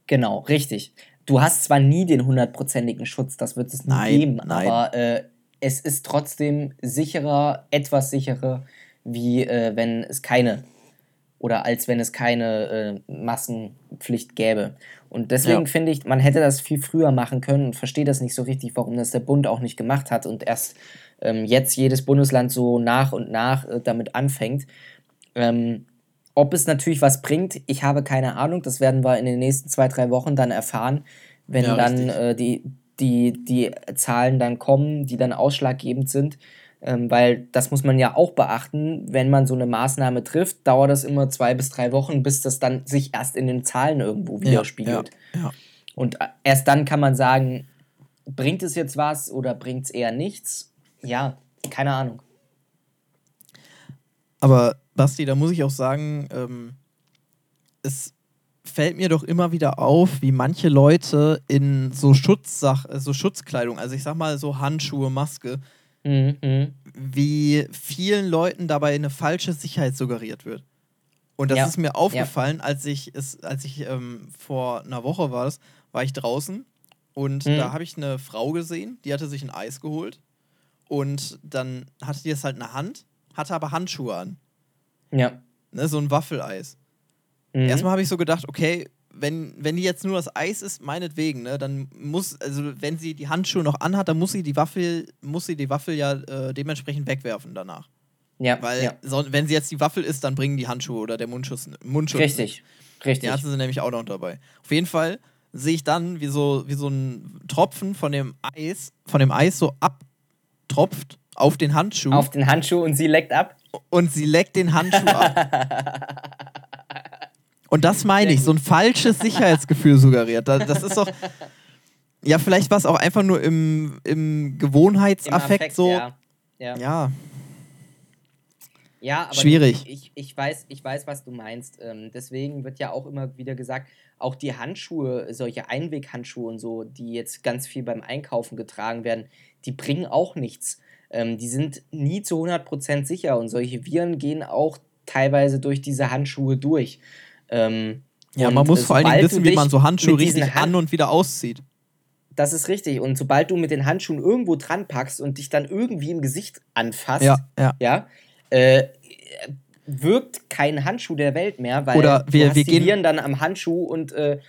[SPEAKER 2] Genau, richtig. Du hast zwar nie den hundertprozentigen Schutz, das wird es nie
[SPEAKER 1] Nein,
[SPEAKER 2] geben,
[SPEAKER 1] nein.
[SPEAKER 2] aber äh, es ist trotzdem sicherer, etwas sicherer, wie äh, wenn es keine oder als wenn es keine äh, Maskenpflicht gäbe. Und deswegen
[SPEAKER 1] Ja.
[SPEAKER 2] finde ich, man hätte das viel früher machen können und verstehe das nicht so richtig, warum das der Bund auch nicht gemacht hat und erst ähm, jetzt jedes Bundesland so nach und nach äh, damit anfängt. Ähm, ob es natürlich was bringt, ich habe keine Ahnung. Das werden wir in den nächsten zwei, drei Wochen dann erfahren, wenn ja, dann äh, die, die, die Zahlen dann kommen, die dann ausschlaggebend sind. Ähm, weil das muss man ja auch beachten, wenn man so eine Maßnahme trifft, dauert das immer zwei bis drei Wochen, bis das dann sich erst in den Zahlen irgendwo widerspiegelt. Ja, ja, Und äh, erst dann kann man sagen, bringt es jetzt was oder bringt es eher nichts? Ja, keine Ahnung.
[SPEAKER 1] Aber Basti, da muss ich auch sagen, ähm, es fällt mir doch immer wieder auf, wie manche Leute in so Schutzsach, so Schutzkleidung, also ich sag mal so Handschuhe, Maske, mhm. wie vielen Leuten dabei eine falsche Sicherheit suggeriert wird. Und das ja. ist mir aufgefallen, ja. als ich es, als ich ähm, vor einer Woche war das, war ich draußen und mhm. da habe ich eine Frau gesehen, die hatte sich ein Eis geholt und dann hatte die es halt in der Hand, hatte aber Handschuhe an. Ja. Ne, so ein Waffeleis. Mhm. Erstmal habe ich so gedacht, okay, wenn, wenn die jetzt nur das Eis ist, meinetwegen, ne, dann muss, also wenn sie die Handschuhe noch anhat, dann muss sie die Waffel, muss sie die Waffel ja äh, dementsprechend wegwerfen danach. Ja. Weil ja. So, wenn sie jetzt die Waffel ist, dann bringen die Handschuhe oder der Mundschutz. Mundschutz Richtig. Nicht. Richtig. Die hatten sie nämlich auch noch dabei. Auf jeden Fall sehe ich dann, wie so, wie so ein Tropfen von dem Eis, von dem Eis so abtropft auf den Handschuh.
[SPEAKER 2] Auf den Handschuh und sie leckt ab.
[SPEAKER 1] Und sie leckt den Handschuh ab. Und das meine ich, so ein falsches Sicherheitsgefühl suggeriert. Das ist doch. Ja, vielleicht war es auch einfach nur im, im Gewohnheitsaffekt Affekt, so. Ja.
[SPEAKER 2] ja.
[SPEAKER 1] ja.
[SPEAKER 2] Ja, aber Schwierig. Ich, ich, weiß, ich weiß, was du meinst. Ähm, deswegen wird ja auch immer wieder gesagt, auch die Handschuhe, solche Einweghandschuhe und so, die jetzt ganz viel beim Einkaufen getragen werden, die bringen auch nichts. Ähm, die sind nie zu 100% sicher und solche Viren gehen auch teilweise durch diese Handschuhe durch. Ähm,
[SPEAKER 1] ja, man muss vor allen Dingen wissen, wie man so Handschuhe richtig an und wieder auszieht.
[SPEAKER 2] Das ist richtig. Und sobald du mit den Handschuhen irgendwo dran packst und dich dann irgendwie im Gesicht anfasst,
[SPEAKER 1] ja, ja.
[SPEAKER 2] ja äh, wirkt kein Handschuh der Welt mehr, weil
[SPEAKER 1] Oder wir,
[SPEAKER 2] du
[SPEAKER 1] wir gehen
[SPEAKER 2] dann am Handschuh und äh,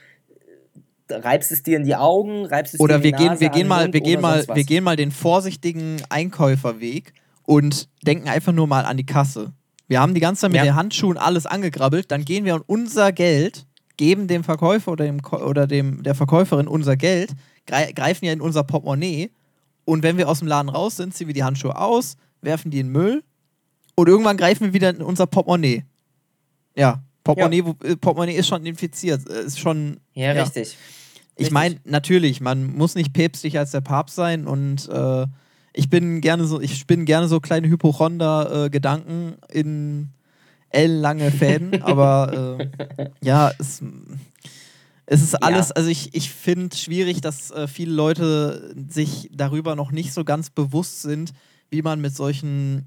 [SPEAKER 2] reibst es dir in die Augen, reibst es
[SPEAKER 1] oder
[SPEAKER 2] dir
[SPEAKER 1] in die Nase wir gehen, wir gehen mal, wir gehen mal, wir gehen mal den vorsichtigen Einkäuferweg und denken einfach nur mal an die Kasse. Wir haben die ganze Zeit mit ja. den Handschuhen alles angegrabbelt, dann gehen wir und unser Geld, geben dem Verkäufer oder dem oder dem der Verkäuferin unser Geld, greifen ja in unser Portemonnaie und wenn wir aus dem Laden raus sind, ziehen wir die Handschuhe aus, werfen die in den Müll und irgendwann greifen wir wieder in unser Portemonnaie. Ja, Portemonnaie, ja. Äh, Portemonnaie ist schon infiziert, äh, ist schon
[SPEAKER 2] Ja, ja. richtig.
[SPEAKER 1] Ich meine, natürlich, man muss nicht päpstlich als der Papst sein und äh, ich bin gerne so, ich spinne gerne so kleine Hypochonder-Gedanken äh, in ellenlange Fäden, aber äh, ja, es, es ist alles, ja. also ich, ich finde schwierig, dass äh, viele Leute sich darüber noch nicht so ganz bewusst sind, wie man mit solchen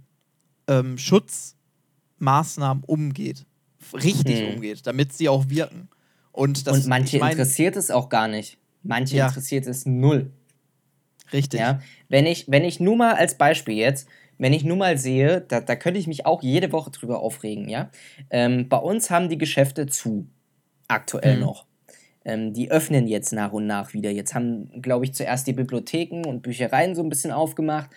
[SPEAKER 1] ähm, Schutzmaßnahmen umgeht. Richtig hm. umgeht, damit sie auch wirken. Und, das,
[SPEAKER 2] Und manche ich mein, interessiert es auch gar nicht. Manche ja. interessiert es null.
[SPEAKER 1] Richtig.
[SPEAKER 2] Ja, wenn ich, wenn ich nur mal als Beispiel jetzt, wenn ich nur mal sehe, da, da könnte ich mich auch jede Woche drüber aufregen, ja. Ähm, bei uns haben die Geschäfte zu, aktuell mhm. noch. Ähm, die öffnen jetzt nach und nach wieder. Jetzt haben, glaube ich, zuerst die Bibliotheken und Büchereien so ein bisschen aufgemacht.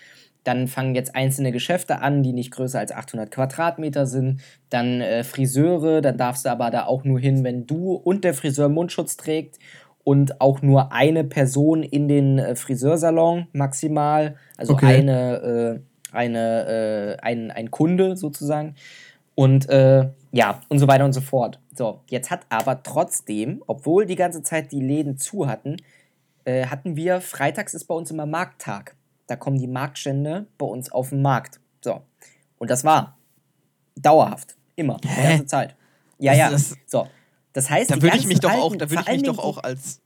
[SPEAKER 2] Dann fangen jetzt einzelne Geschäfte an, die nicht größer als 800 Quadratmeter sind. Dann äh, Friseure, dann darfst du aber da auch nur hin, wenn du und der Friseur Mundschutz trägt und auch nur eine Person in den äh, Friseursalon maximal, also okay. eine, äh, eine, äh, ein, ein Kunde sozusagen. Und äh, ja, und so weiter und so fort. So, jetzt hat aber trotzdem, obwohl die ganze Zeit die Läden zu hatten, äh, hatten wir, freitags ist bei uns immer Markttag. Da kommen die Marktstände bei uns auf den Markt. So. Und das war dauerhaft. Immer. Die ganze Zeit. Ja, ja. So. Das heißt,
[SPEAKER 1] da würde ich mich doch auch, da würde ich mich doch auch als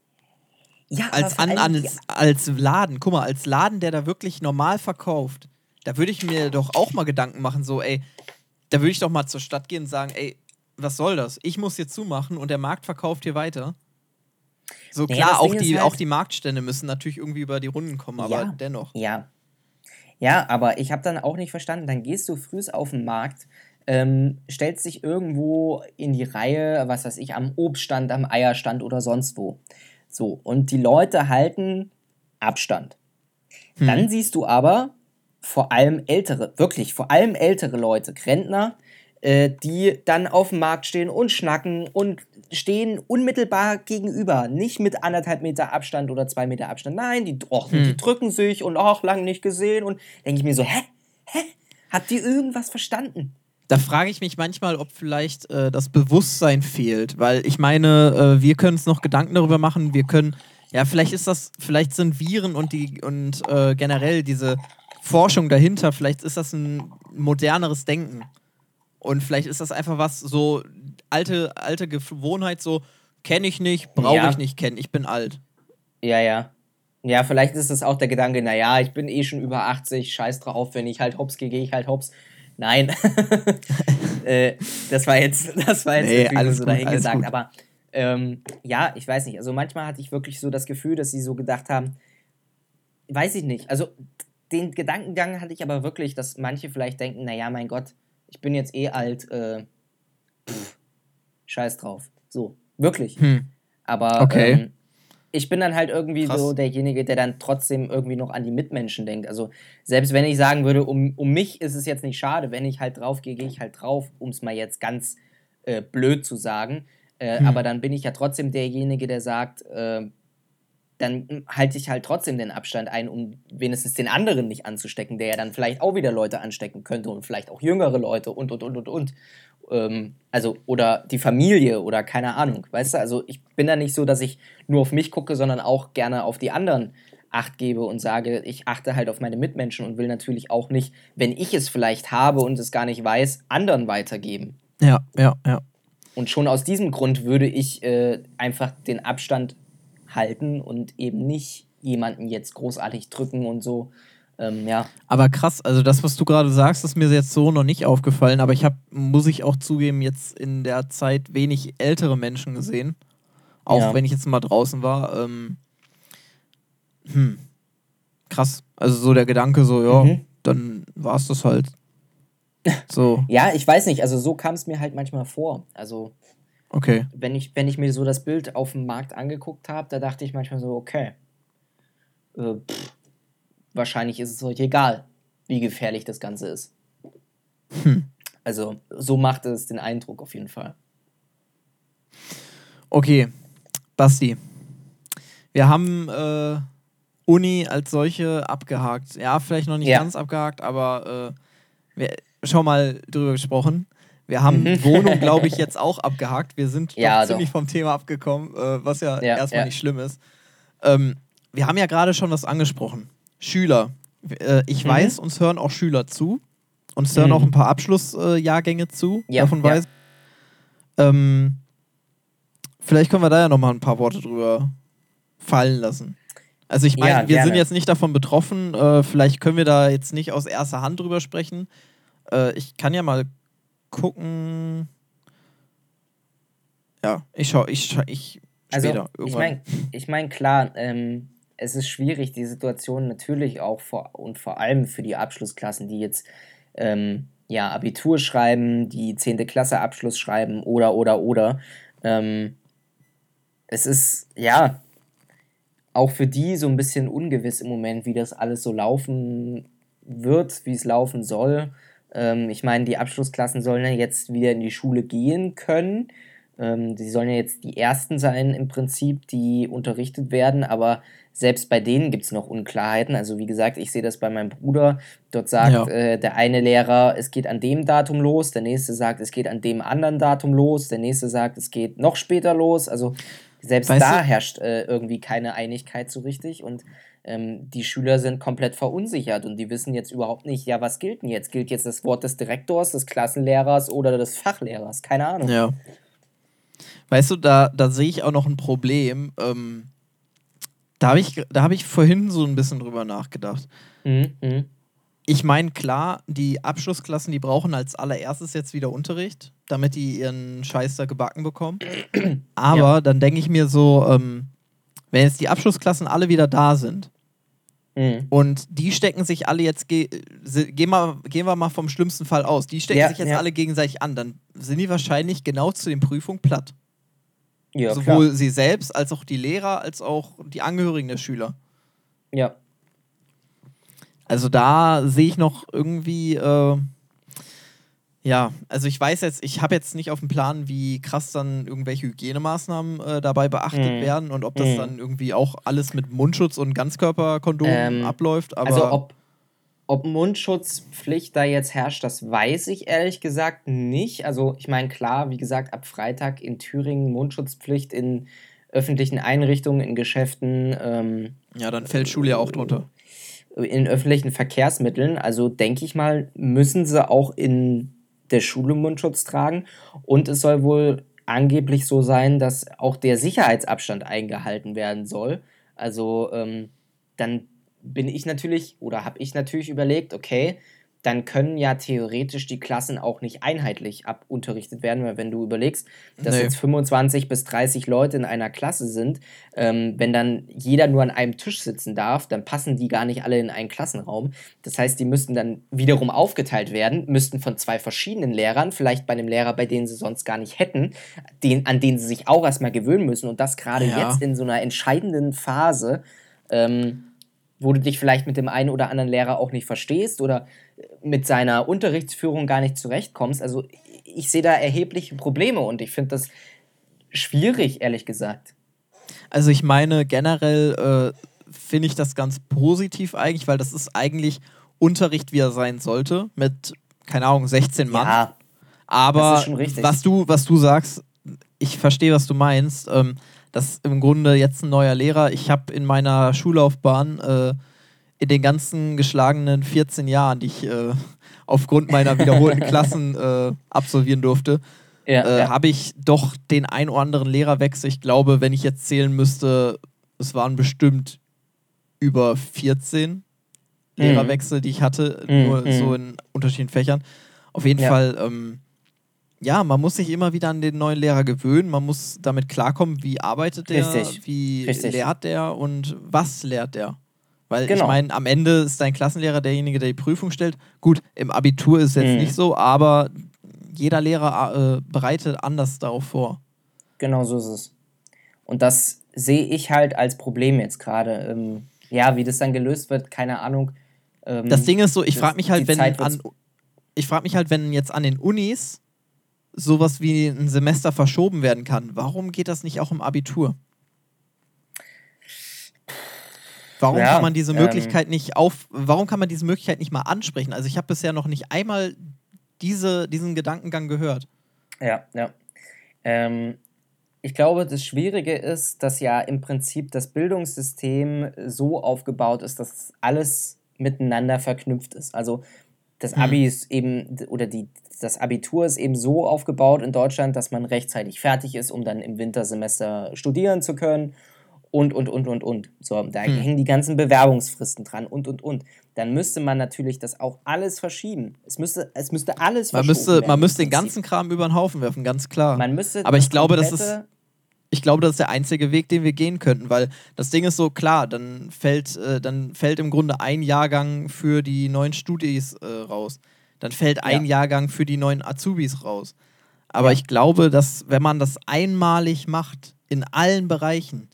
[SPEAKER 1] ja, als, an, als, als Laden, guck mal, als Laden, der da wirklich normal verkauft, da würde ich mir doch auch mal Gedanken machen, so, ey, da würde ich doch mal zur Stadt gehen und sagen, ey, was soll das? Ich muss hier zumachen und der Markt verkauft hier weiter. So klar, ja, auch, die, halt auch die Marktstände müssen natürlich irgendwie über die Runden kommen, aber
[SPEAKER 2] ja,
[SPEAKER 1] dennoch.
[SPEAKER 2] Ja. Ja, aber ich habe dann auch nicht verstanden, dann gehst du früh auf den Markt, ähm, stellst dich irgendwo in die Reihe, was weiß ich, am Obststand, am Eierstand oder sonst wo. So, und die Leute halten Abstand. Hm. Dann siehst du aber vor allem ältere, wirklich vor allem ältere Leute, Rentner, äh, die dann auf dem Markt stehen und schnacken und stehen unmittelbar gegenüber. Nicht mit anderthalb Meter Abstand oder zwei Meter Abstand. Nein, die, och, hm. die drücken sich und auch lang nicht gesehen. Und denke ich mir so, hä? Hä? Habt ihr irgendwas verstanden?
[SPEAKER 1] Da frage ich mich manchmal, ob vielleicht äh, das Bewusstsein fehlt, weil ich meine, äh, wir können uns noch Gedanken darüber machen, wir können, ja, vielleicht ist das, vielleicht sind Viren und die und äh, generell diese Forschung dahinter, vielleicht ist das ein moderneres Denken. Und vielleicht ist das einfach was, so alte, alte Gewohnheit, so kenne ich nicht, brauche ja. ich nicht kennen, ich bin alt.
[SPEAKER 2] Ja, ja. Ja, vielleicht ist es auch der Gedanke, naja, ich bin eh schon über 80, scheiß drauf, wenn ich halt hops gehe, gehe ich halt hops. Nein. äh, das war jetzt, das war jetzt nee, alles so gut, dahin gesagt. Gut. Aber ähm, ja, ich weiß nicht. Also manchmal hatte ich wirklich so das Gefühl, dass sie so gedacht haben, weiß ich nicht. Also den Gedankengang hatte ich aber wirklich, dass manche vielleicht denken, naja, mein Gott, ich bin jetzt eh alt, äh, pff, scheiß drauf. So, wirklich. Hm. Aber okay. ähm, ich bin dann halt irgendwie Krass. so derjenige, der dann trotzdem irgendwie noch an die Mitmenschen denkt. Also selbst wenn ich sagen würde, um, um mich ist es jetzt nicht schade, wenn ich halt drauf gehe, gehe ich halt drauf, um es mal jetzt ganz äh, blöd zu sagen. Äh, hm. Aber dann bin ich ja trotzdem derjenige, der sagt, äh, dann halte ich halt trotzdem den Abstand ein, um wenigstens den anderen nicht anzustecken, der ja dann vielleicht auch wieder Leute anstecken könnte und vielleicht auch jüngere Leute und, und, und, und, und. Ähm, also, oder die Familie oder keine Ahnung, weißt du? Also, ich bin da nicht so, dass ich nur auf mich gucke, sondern auch gerne auf die anderen Acht gebe und sage, ich achte halt auf meine Mitmenschen und will natürlich auch nicht, wenn ich es vielleicht habe und es gar nicht weiß, anderen weitergeben.
[SPEAKER 1] Ja, ja, ja.
[SPEAKER 2] Und schon aus diesem Grund würde ich äh, einfach den Abstand halten und eben nicht jemanden jetzt großartig drücken und so. Ähm, ja.
[SPEAKER 1] Aber krass, also das, was du gerade sagst, ist mir jetzt so noch nicht aufgefallen, aber ich habe, muss ich auch zugeben, jetzt in der Zeit wenig ältere Menschen gesehen. Auch ja. wenn ich jetzt mal draußen war. Ähm, hm. Krass. Also so der Gedanke, so, ja, mhm. dann war es das halt.
[SPEAKER 2] So. ja, ich weiß nicht, also so kam es mir halt manchmal vor. Also Okay. Wenn ich, wenn ich mir so das Bild auf dem Markt angeguckt habe, da dachte ich manchmal so, okay, äh, pff, wahrscheinlich ist es euch egal, wie gefährlich das Ganze ist. Hm. Also so macht es den Eindruck auf jeden Fall.
[SPEAKER 1] Okay, Basti. Wir haben äh, Uni als solche abgehakt. Ja, vielleicht noch nicht ja. ganz abgehakt, aber äh, wir, schon mal drüber gesprochen. Wir haben mhm. Wohnung, glaube ich, jetzt auch abgehakt. Wir sind ja, ziemlich vom Thema abgekommen, äh, was ja, ja erstmal nicht schlimm ist. Ähm, wir haben ja gerade schon was angesprochen. Schüler. Äh, ich mhm. weiß, uns hören auch Schüler zu. Uns hören mhm. auch ein paar Abschlussjahrgänge zu. Ja, davon weiß ähm, Vielleicht können wir da ja nochmal ein paar Worte drüber fallen lassen. Also ich meine, ja, wir sind jetzt nicht davon betroffen. Äh, vielleicht können wir da jetzt nicht aus erster Hand drüber sprechen. Äh, ich kann ja mal gucken. Ja, ich schau, ich, schau, ich
[SPEAKER 2] also, später. Irgendwann. Ich meine, ich mein, klar, ähm, es ist schwierig, die Situation natürlich auch vor und vor allem für die Abschlussklassen, die jetzt ähm, ja, Abitur schreiben, die 10. Klasse Abschluss schreiben oder oder oder. Ähm, es ist ja auch für die so ein bisschen ungewiss im Moment, wie das alles so laufen wird, wie es laufen soll. Ähm, ich meine, die Abschlussklassen sollen ja jetzt wieder in die Schule gehen können. Ähm, sollen ja jetzt die ersten sein im Prinzip, die unterrichtet werden, aber selbst bei denen gibt es noch Unklarheiten. Also wie gesagt, ich sehe das bei meinem Bruder. Dort sagt ja. äh, der eine Lehrer, es geht an dem Datum los, der nächste sagt, es geht an dem anderen Datum los, der nächste sagt, es geht noch später los. Also selbst weißt da du? herrscht äh, irgendwie keine Einigkeit so richtig. Und ähm, die Schüler sind komplett verunsichert und die wissen jetzt überhaupt nicht, ja, was gilt denn jetzt? Gilt jetzt das Wort des Direktors, des Klassenlehrers oder des Fachlehrers? Keine Ahnung.
[SPEAKER 1] Ja. Weißt du, da, da sehe ich auch noch ein Problem. Ähm, da habe ich, hab ich vorhin so ein bisschen drüber nachgedacht. Mhm, mh. Ich meine, klar, die Abschlussklassen, die brauchen als allererstes jetzt wieder Unterricht, damit die ihren Scheiß da gebacken bekommen. Aber ja. dann denke ich mir so, ähm, wenn jetzt die Abschlussklassen alle wieder da sind, Mhm. Und die stecken sich alle jetzt, ge gehen, wir, gehen wir mal vom schlimmsten Fall aus, die stecken ja, sich jetzt ja. alle gegenseitig an. Dann sind die wahrscheinlich genau zu den Prüfungen platt. Ja, Sowohl klar. sie selbst, als auch die Lehrer, als auch die Angehörigen der Schüler. Ja. Also da sehe ich noch irgendwie, äh, Ja, also ich weiß jetzt, ich habe jetzt nicht auf dem Plan, wie krass dann irgendwelche Hygienemaßnahmen äh, dabei beachtet
[SPEAKER 2] Mhm.
[SPEAKER 1] werden und ob das
[SPEAKER 2] Mhm.
[SPEAKER 1] dann irgendwie auch alles mit Mundschutz und Ganzkörperkondom
[SPEAKER 2] Ähm,
[SPEAKER 1] abläuft. Aber
[SPEAKER 2] also ob, ob Mundschutzpflicht da jetzt herrscht, das weiß ich ehrlich gesagt nicht. Also ich meine, klar, wie gesagt, ab Freitag in Thüringen Mundschutzpflicht in öffentlichen Einrichtungen, in Geschäften, ähm,
[SPEAKER 1] ja, dann fällt Schule ja auch drunter.
[SPEAKER 2] in öffentlichen Verkehrsmitteln. Also denke ich mal, müssen sie auch in der Schule Mundschutz tragen. Und es soll wohl angeblich so sein, dass auch der Sicherheitsabstand eingehalten werden soll. Also ähm, dann bin ich natürlich oder habe ich natürlich überlegt, okay, dann können ja theoretisch die Klassen auch nicht einheitlich abunterrichtet werden, weil wenn du überlegst, dass
[SPEAKER 1] Nee.
[SPEAKER 2] jetzt 25 bis 30 Leute in einer Klasse sind, ähm, wenn dann jeder nur an einem Tisch sitzen darf, dann passen die gar nicht alle in einen Klassenraum. Das heißt, die müssten dann wiederum aufgeteilt werden, müssten von zwei verschiedenen Lehrern, vielleicht bei einem Lehrer, bei denen sie sonst gar nicht hätten, den, an den sie sich auch erstmal gewöhnen müssen und das gerade
[SPEAKER 1] Ja.
[SPEAKER 2] jetzt in so einer entscheidenden Phase. Ähm, wo du dich vielleicht mit dem einen oder anderen Lehrer auch nicht verstehst oder mit seiner Unterrichtsführung gar nicht zurechtkommst. Also ich, sehe da erhebliche Probleme und ich finde das schwierig, ehrlich gesagt.
[SPEAKER 1] Also ich meine, generell äh, finde ich das ganz positiv eigentlich, weil das ist eigentlich Unterricht, wie er sein sollte, mit, keine Ahnung, 16 Mann.
[SPEAKER 2] Ja,
[SPEAKER 1] Aber was du, was du sagst, ich verstehe, was du meinst. Ähm, das ist im Grunde jetzt ein neuer Lehrer. Ich habe in meiner Schullaufbahn äh, in den ganzen geschlagenen 14 Jahren, die ich äh, aufgrund meiner wiederholten Klassen äh, absolvieren durfte,
[SPEAKER 2] ja,
[SPEAKER 1] äh,
[SPEAKER 2] ja.
[SPEAKER 1] habe ich doch den ein oder anderen Lehrerwechsel. Ich glaube, wenn ich jetzt zählen müsste, es waren bestimmt über 14 Lehrerwechsel, die ich hatte,
[SPEAKER 2] Mhm,
[SPEAKER 1] nur
[SPEAKER 2] mhm.
[SPEAKER 1] so in unterschiedlichen Fächern. Auf jeden
[SPEAKER 2] Ja.
[SPEAKER 1] Fall, ähm, ja, man muss sich immer wieder an den neuen Lehrer gewöhnen. Man muss damit klarkommen, wie arbeitet der,
[SPEAKER 2] Richtig,
[SPEAKER 1] wie
[SPEAKER 2] richtig.
[SPEAKER 1] lehrt der und was lehrt der. Weil ich
[SPEAKER 2] Genau.
[SPEAKER 1] meine, am Ende ist dein Klassenlehrer derjenige, der die Prüfung stellt. Gut, im Abitur ist es jetzt
[SPEAKER 2] Mhm.
[SPEAKER 1] nicht so, aber jeder Lehrer äh, bereitet anders darauf vor.
[SPEAKER 2] Genau so ist es. Und das sehe ich halt als Problem jetzt gerade. Ähm, ja, wie das dann gelöst wird, keine Ahnung. Ähm,
[SPEAKER 1] Das Ding ist so, ich frage mich halt, wenn an, ich frage mich halt, wenn jetzt an den Unis sowas wie ein Semester verschoben werden kann, warum geht das nicht auch im Abitur? Warum
[SPEAKER 2] Ja,
[SPEAKER 1] kann man diese
[SPEAKER 2] ähm,
[SPEAKER 1] Möglichkeit nicht auf, warum kann man diese Möglichkeit nicht mal ansprechen? Also ich habe bisher noch nicht einmal diese, diesen Gedankengang gehört.
[SPEAKER 2] Ja, ja. Ähm, ich glaube, das Schwierige ist, dass ja im Prinzip das Bildungssystem so aufgebaut ist, dass alles miteinander verknüpft ist. Also das
[SPEAKER 1] Hm.
[SPEAKER 2] Abi ist eben, oder die, das Abitur ist eben so aufgebaut in Deutschland, dass man rechtzeitig fertig ist, um dann im Wintersemester studieren zu können. Und, und, und, und, und. So, da
[SPEAKER 1] Hm.
[SPEAKER 2] hängen die ganzen Bewerbungsfristen dran und, und, und. Dann müsste man natürlich das auch alles verschieben. Es müsste, es müsste alles
[SPEAKER 1] Man müsste,
[SPEAKER 2] werden
[SPEAKER 1] man müsste den ganzen Kram über den Haufen werfen, ganz klar.
[SPEAKER 2] Man müsste
[SPEAKER 1] Aber ich glaube, das ist- ich glaube, das ist der einzige Weg, den wir gehen könnten, weil das Ding ist so klar, dann fällt, äh, dann fällt im Grunde ein Jahrgang für die neuen Studis äh, raus. Dann fällt ein
[SPEAKER 2] Ja.
[SPEAKER 1] Jahrgang für die neuen Azubis raus. Aber
[SPEAKER 2] Ja.
[SPEAKER 1] ich glaube, dass wenn man das einmalig macht, in allen Bereichen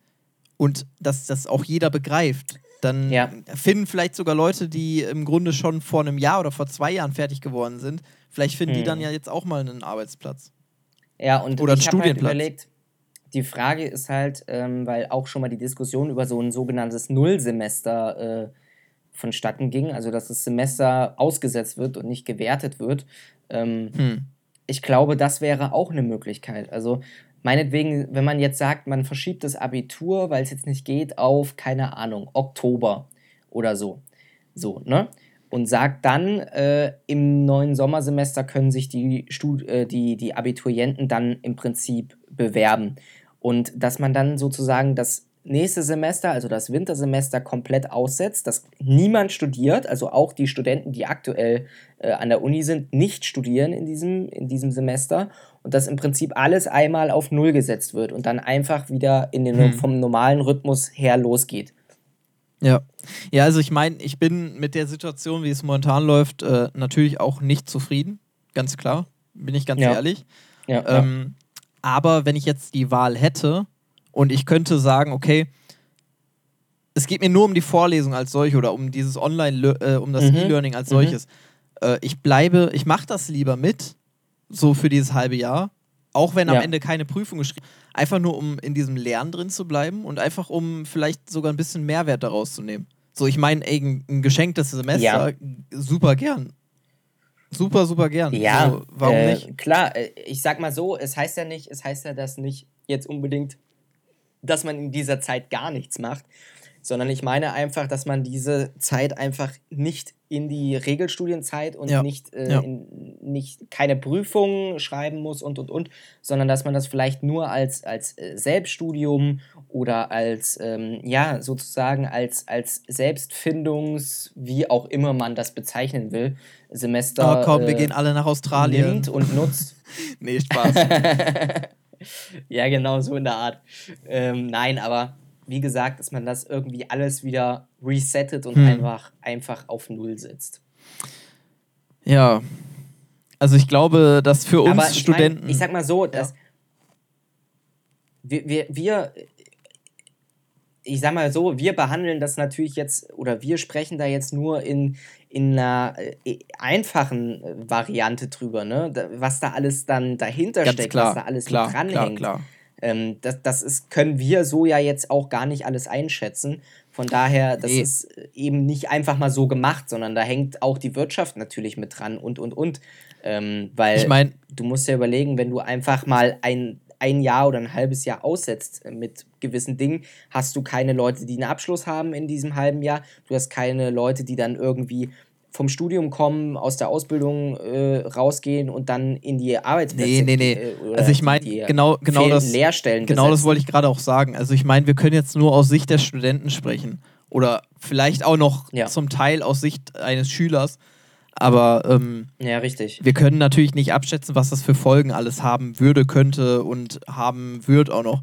[SPEAKER 1] und dass das auch jeder begreift, dann
[SPEAKER 2] Ja.
[SPEAKER 1] finden vielleicht sogar Leute, die im Grunde schon vor einem Jahr oder vor zwei Jahren fertig geworden sind, vielleicht finden die
[SPEAKER 2] Hm.
[SPEAKER 1] dann ja jetzt auch mal einen Arbeitsplatz.
[SPEAKER 2] Ja, und
[SPEAKER 1] Oder
[SPEAKER 2] ich habe halt
[SPEAKER 1] Studienplatz.
[SPEAKER 2] überlegt, die Frage ist halt, ähm, weil auch schon mal die Diskussion über so ein sogenanntes Nullsemester äh, vonstatten ging, also dass das Semester ausgesetzt wird und nicht gewertet wird. Ähm,
[SPEAKER 1] Hm.
[SPEAKER 2] ich glaube, das wäre auch eine Möglichkeit. Also meinetwegen, wenn man jetzt sagt, man verschiebt das Abitur, weil es jetzt nicht geht, auf, keine Ahnung, Oktober oder so. So, ne? Und sagt dann, äh, im neuen Sommersemester können sich die, Stud äh, die, die Abiturienten dann im Prinzip bewerben. Und dass man dann sozusagen das nächste Semester, also das Wintersemester, komplett aussetzt, dass niemand studiert, also auch die Studenten, die aktuell äh, an der Uni sind, nicht studieren in diesem, in diesem Semester und dass im Prinzip alles einmal auf Null gesetzt wird und dann einfach wieder in den,
[SPEAKER 1] Hm.
[SPEAKER 2] vom normalen Rhythmus her losgeht.
[SPEAKER 1] Ja. Ja, also ich meine, ich bin mit der Situation, wie es momentan läuft, äh, natürlich auch nicht zufrieden. Ganz klar. Bin ich ganz
[SPEAKER 2] Ja.
[SPEAKER 1] ehrlich.
[SPEAKER 2] Ja,
[SPEAKER 1] Ähm, aber wenn ich jetzt die Wahl hätte und ich könnte sagen, okay, es geht mir nur um die Vorlesung als solche oder um dieses Online, äh, um das
[SPEAKER 2] Mhm.
[SPEAKER 1] E-Learning als
[SPEAKER 2] Mhm.
[SPEAKER 1] solches. Äh, ich bleibe, ich mache das lieber mit so für dieses halbe Jahr. Auch wenn am
[SPEAKER 2] Ja.
[SPEAKER 1] Ende keine Prüfung geschrieben Einfach nur, um in diesem Lernen drin zu bleiben und einfach, um vielleicht sogar ein bisschen Mehrwert daraus zu nehmen. So, ich meine, ein geschenktes Semester,
[SPEAKER 2] Ja.
[SPEAKER 1] super gern. Super, super gern.
[SPEAKER 2] Ja,
[SPEAKER 1] so, warum
[SPEAKER 2] äh,
[SPEAKER 1] nicht?
[SPEAKER 2] Klar, äh, ich sag mal so, es heißt ja nicht, es heißt ja das nicht jetzt unbedingt, dass man in dieser Zeit gar nichts macht, sondern ich meine einfach, dass man diese Zeit einfach nicht in die Regelstudienzeit und
[SPEAKER 1] Ja,
[SPEAKER 2] nicht, äh,
[SPEAKER 1] ja.
[SPEAKER 2] in, nicht keine Prüfungen schreiben muss und und und, sondern dass man das vielleicht nur als, als äh, Selbststudium oder als, ähm, ja, sozusagen als, als Selbstfindungs, wie auch immer man das bezeichnen will, Semester.
[SPEAKER 1] Oh, komm, wir
[SPEAKER 2] äh,
[SPEAKER 1] gehen alle nach Australien.
[SPEAKER 2] nimmt und nutzt.
[SPEAKER 1] Nee, Spaß.
[SPEAKER 2] ja, genau so in der Art. Ähm, nein, aber wie gesagt, dass man das irgendwie alles wieder resettet und
[SPEAKER 1] Hm.
[SPEAKER 2] einfach, einfach auf Null setzt.
[SPEAKER 1] ja. Also ich glaube, dass für uns
[SPEAKER 2] ich
[SPEAKER 1] Studenten.
[SPEAKER 2] Mein, ich sag mal so, dass wir, wir, wir, ich sag mal so, wir behandeln das natürlich jetzt, oder wir sprechen da jetzt nur in, in einer äh, einfachen äh, Variante drüber, ne? Was da alles dann dahinter
[SPEAKER 1] ganz
[SPEAKER 2] steckt,
[SPEAKER 1] klar,
[SPEAKER 2] was da alles
[SPEAKER 1] klar,
[SPEAKER 2] mit
[SPEAKER 1] klar,
[SPEAKER 2] dranhängt.
[SPEAKER 1] klar.
[SPEAKER 2] Ähm, das das ist, können wir so ja jetzt auch gar nicht alles einschätzen. Von daher, das
[SPEAKER 1] Nee.
[SPEAKER 2] ist eben nicht einfach mal so gemacht, sondern da hängt auch die Wirtschaft natürlich mit dran und und und. Ähm, weil
[SPEAKER 1] Ich meine,
[SPEAKER 2] du musst ja überlegen, wenn du einfach mal ein, ein Jahr oder ein halbes Jahr aussetzt mit gewissen Dingen, hast du keine Leute, die einen Abschluss haben in diesem halben Jahr. Du hast keine Leute, die dann irgendwie vom Studium kommen, aus der Ausbildung äh, rausgehen und dann in die Arbeitsplätze.
[SPEAKER 1] Nee, nee, nee.
[SPEAKER 2] äh,
[SPEAKER 1] Also ich meine, genau, genau das,
[SPEAKER 2] Lehrstellen
[SPEAKER 1] genau das wollte ich gerade auch sagen. Also ich meine, wir können jetzt nur aus Sicht der Studenten sprechen. Oder vielleicht auch noch
[SPEAKER 2] Ja.
[SPEAKER 1] zum Teil aus Sicht eines Schülers. Aber ähm,
[SPEAKER 2] Ja, richtig.
[SPEAKER 1] wir können natürlich nicht abschätzen, was das für Folgen alles haben würde, könnte und haben wird auch noch.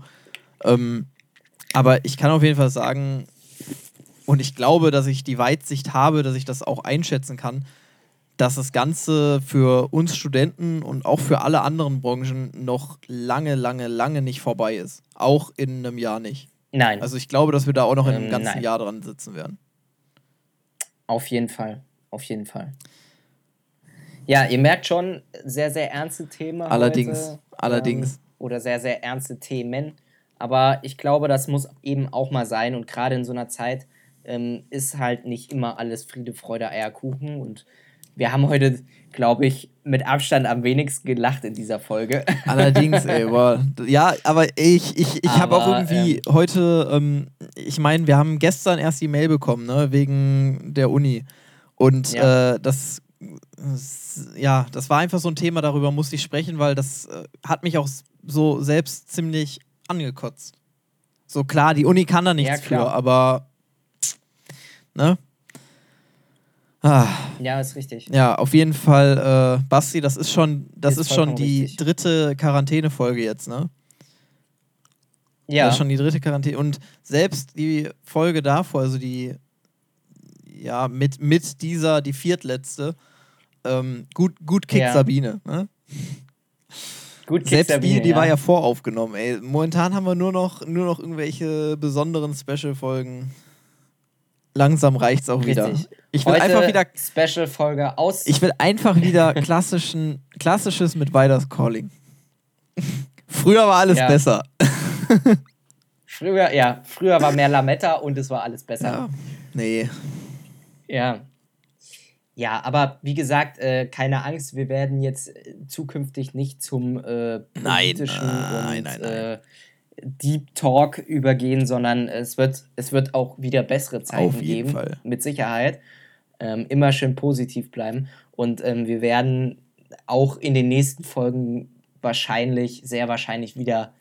[SPEAKER 1] Ähm, aber ich kann auf jeden Fall sagen, und ich glaube, dass ich die Weitsicht habe, dass ich das auch einschätzen kann, dass das Ganze für uns Studenten und auch für alle anderen Branchen noch lange, lange, lange nicht vorbei ist. Auch in einem Jahr nicht.
[SPEAKER 2] Nein,
[SPEAKER 1] Also ich glaube, dass wir da auch noch in einem
[SPEAKER 2] Ähm,
[SPEAKER 1] ganzen
[SPEAKER 2] nein.
[SPEAKER 1] Jahr dran sitzen werden.
[SPEAKER 2] auf jeden Fall. Auf jeden Fall. Ja, ihr merkt schon, sehr, sehr ernste Themen.
[SPEAKER 1] Allerdings,
[SPEAKER 2] heute,
[SPEAKER 1] allerdings.
[SPEAKER 2] Ähm, oder sehr, sehr ernste Themen. Aber ich glaube, das muss eben auch mal sein. Und gerade in so einer Zeit ähm, ist halt nicht immer alles Friede, Freude, Eierkuchen. Und wir haben heute, glaube ich, mit Abstand am wenigsten gelacht in dieser Folge.
[SPEAKER 1] Allerdings, ey, boah. Ja, aber ich, ich, ich habe auch irgendwie heute, ähm, ich meine, wir haben gestern erst die Mail bekommen, ne, wegen der Uni. Und
[SPEAKER 2] Ja.
[SPEAKER 1] äh, das, ja, das war einfach so ein Thema, darüber musste ich sprechen, weil das äh, hat mich auch so selbst ziemlich angekotzt. So klar, die Uni kann da nichts
[SPEAKER 2] Ja,
[SPEAKER 1] für, aber, ne? Ah.
[SPEAKER 2] ja, ist richtig.
[SPEAKER 1] Ja, auf jeden Fall, äh, Basti, das ist schon, das
[SPEAKER 2] Ist
[SPEAKER 1] ist, schon die
[SPEAKER 2] richtig.
[SPEAKER 1] dritte Quarantänefolge jetzt, ne?
[SPEAKER 2] Ja,
[SPEAKER 1] Das ist schon die dritte Quarantäne. Und selbst die Folge davor, also die, ja, mit, mit dieser, die viertletzte, ähm, gut, gut kickt
[SPEAKER 2] Ja.
[SPEAKER 1] Sabine, ne?
[SPEAKER 2] gut Kick
[SPEAKER 1] Selbst
[SPEAKER 2] Sabine,
[SPEAKER 1] die, die war ja voraufgenommen, ey. Momentan haben wir nur noch, nur noch irgendwelche besonderen Special-Folgen. Langsam reicht's auch wieder.
[SPEAKER 2] Richtig.
[SPEAKER 1] Ich will
[SPEAKER 2] Heute
[SPEAKER 1] einfach wieder
[SPEAKER 2] Special-Folge aus.
[SPEAKER 1] Ich will einfach wieder klassischen, klassisches mit Weiders Calling. Früher war alles
[SPEAKER 2] Ja.
[SPEAKER 1] besser.
[SPEAKER 2] Früher, ja, früher war mehr Lametta und es war alles besser.
[SPEAKER 1] Ja. Nee.
[SPEAKER 2] Ja. Ja, aber wie gesagt, äh, keine Angst, wir werden jetzt äh, zukünftig nicht zum äh,
[SPEAKER 1] Nein,
[SPEAKER 2] politischen
[SPEAKER 1] nein,
[SPEAKER 2] und
[SPEAKER 1] nein, nein.
[SPEAKER 2] Äh, Deep Talk übergehen, sondern es wird, es wird auch wieder bessere Zeiten geben,
[SPEAKER 1] Fall.
[SPEAKER 2] mit Sicherheit. Ähm, immer schön positiv bleiben. Und ähm, wir werden auch in den nächsten Folgen wahrscheinlich, sehr wahrscheinlich wieder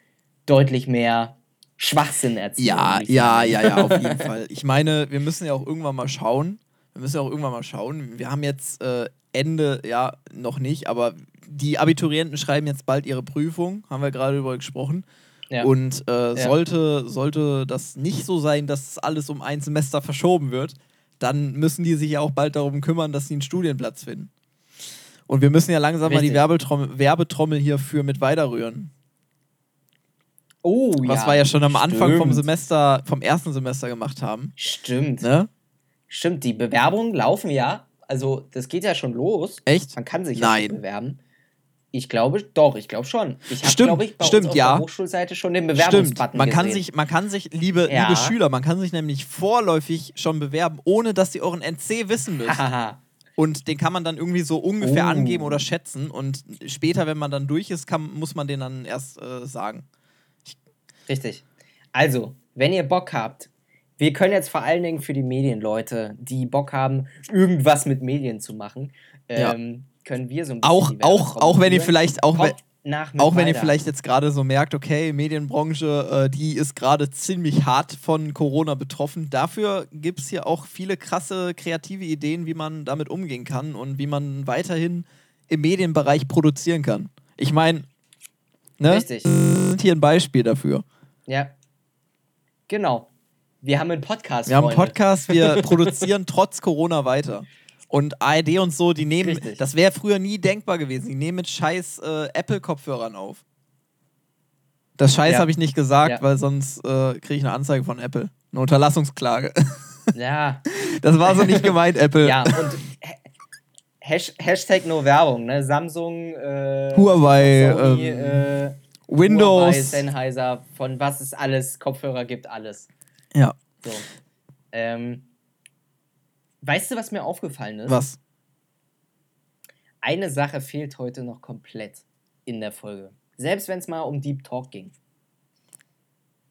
[SPEAKER 2] deutlich mehr Schwachsinn erzählen.
[SPEAKER 1] Ja, ja, ja, ja, auf jeden Fall. Ich meine, wir müssen ja auch irgendwann mal schauen. Wir müssen ja auch irgendwann mal schauen. Wir haben jetzt äh, Ende, ja, noch nicht, aber die Abiturienten schreiben jetzt bald ihre Prüfung, haben wir gerade darüber gesprochen.
[SPEAKER 2] Ja.
[SPEAKER 1] Und äh, sollte, sollte das nicht so sein, dass alles um ein Semester verschoben wird, dann müssen die sich ja auch bald darum kümmern, dass sie einen Studienplatz finden. Und wir müssen ja langsam mal die
[SPEAKER 2] Richtig.
[SPEAKER 1] Werbetrommel, Werbetrommel hierfür mit weiterrühren.
[SPEAKER 2] Oh,
[SPEAKER 1] Was
[SPEAKER 2] ja.
[SPEAKER 1] wir ja schon am Anfang vom
[SPEAKER 2] stimmt.
[SPEAKER 1] Semester, vom ersten Semester gemacht haben.
[SPEAKER 2] Stimmt.
[SPEAKER 1] Ne?
[SPEAKER 2] Stimmt, die Bewerbungen laufen ja. Also, das geht ja schon los.
[SPEAKER 1] Echt?
[SPEAKER 2] Man kann sich
[SPEAKER 1] Nein.
[SPEAKER 2] ja schon bewerben. Ich glaube, doch, ich glaube schon. Ich habe,
[SPEAKER 1] Stimmt,
[SPEAKER 2] glaube ich, bei
[SPEAKER 1] stimmt,
[SPEAKER 2] uns auf
[SPEAKER 1] ja.
[SPEAKER 2] der Hochschulseite schon den
[SPEAKER 1] Stimmt.
[SPEAKER 2] Bewerbungsbutton
[SPEAKER 1] Man kann
[SPEAKER 2] gesehen.
[SPEAKER 1] sich, man kann sich, liebe,
[SPEAKER 2] Ja.
[SPEAKER 1] liebe Schüler, man kann sich nämlich vorläufig schon bewerben, ohne dass sie euren NC wissen müssen. Und den kann man dann irgendwie so ungefähr
[SPEAKER 2] Oh.
[SPEAKER 1] angeben oder schätzen. Und später, wenn man dann durch ist, kann, muss man den dann erst äh, sagen.
[SPEAKER 2] Richtig. Also, wenn ihr Bock habt, wir können jetzt vor allen Dingen für die Medienleute, die Bock haben, irgendwas mit Medien zu machen,
[SPEAKER 1] Ja.
[SPEAKER 2] Können wir so ein bisschen
[SPEAKER 1] Auch, auch, auch wenn ihr vielleicht, auch, wenn, auch wenn ihr vielleicht jetzt gerade so merkt, okay, Medienbranche, äh, die ist gerade ziemlich hart von Corona betroffen. Dafür gibt es hier auch viele krasse kreative Ideen, wie man damit umgehen kann und wie man weiterhin im Medienbereich produzieren kann. Ich meine, ne?
[SPEAKER 2] Richtig.
[SPEAKER 1] sind hier ein Beispiel dafür.
[SPEAKER 2] Ja. Genau. Wir haben einen Podcast.
[SPEAKER 1] Wir haben einen. Podcast, wir produzieren trotz Corona weiter. Und ARD und so, die nehmen,
[SPEAKER 2] Richtig.
[SPEAKER 1] das wäre früher nie denkbar gewesen. Die nehmen mit scheiß äh, Apple-Kopfhörern auf. Das Scheiß
[SPEAKER 2] Ja.
[SPEAKER 1] habe ich nicht gesagt,
[SPEAKER 2] Ja.
[SPEAKER 1] weil sonst äh, kriege ich eine Anzeige von Apple. Eine Unterlassungsklage.
[SPEAKER 2] Ja.
[SPEAKER 1] Das war so nicht gemeint, Apple.
[SPEAKER 2] Ja, und Ha- Hash Hashtag no Werbung, ne? Samsung, äh,
[SPEAKER 1] Huawei,
[SPEAKER 2] Sony,
[SPEAKER 1] ähm,
[SPEAKER 2] äh,
[SPEAKER 1] Windows.
[SPEAKER 2] Huawei, Sennheiser, von was es alles, Kopfhörer gibt, alles.
[SPEAKER 1] Ja,
[SPEAKER 2] So. Ähm, weißt du, was mir aufgefallen ist?
[SPEAKER 1] was?
[SPEAKER 2] Eine Sache fehlt heute noch komplett in der Folge. Selbst wenn es mal um Deep Talk ging.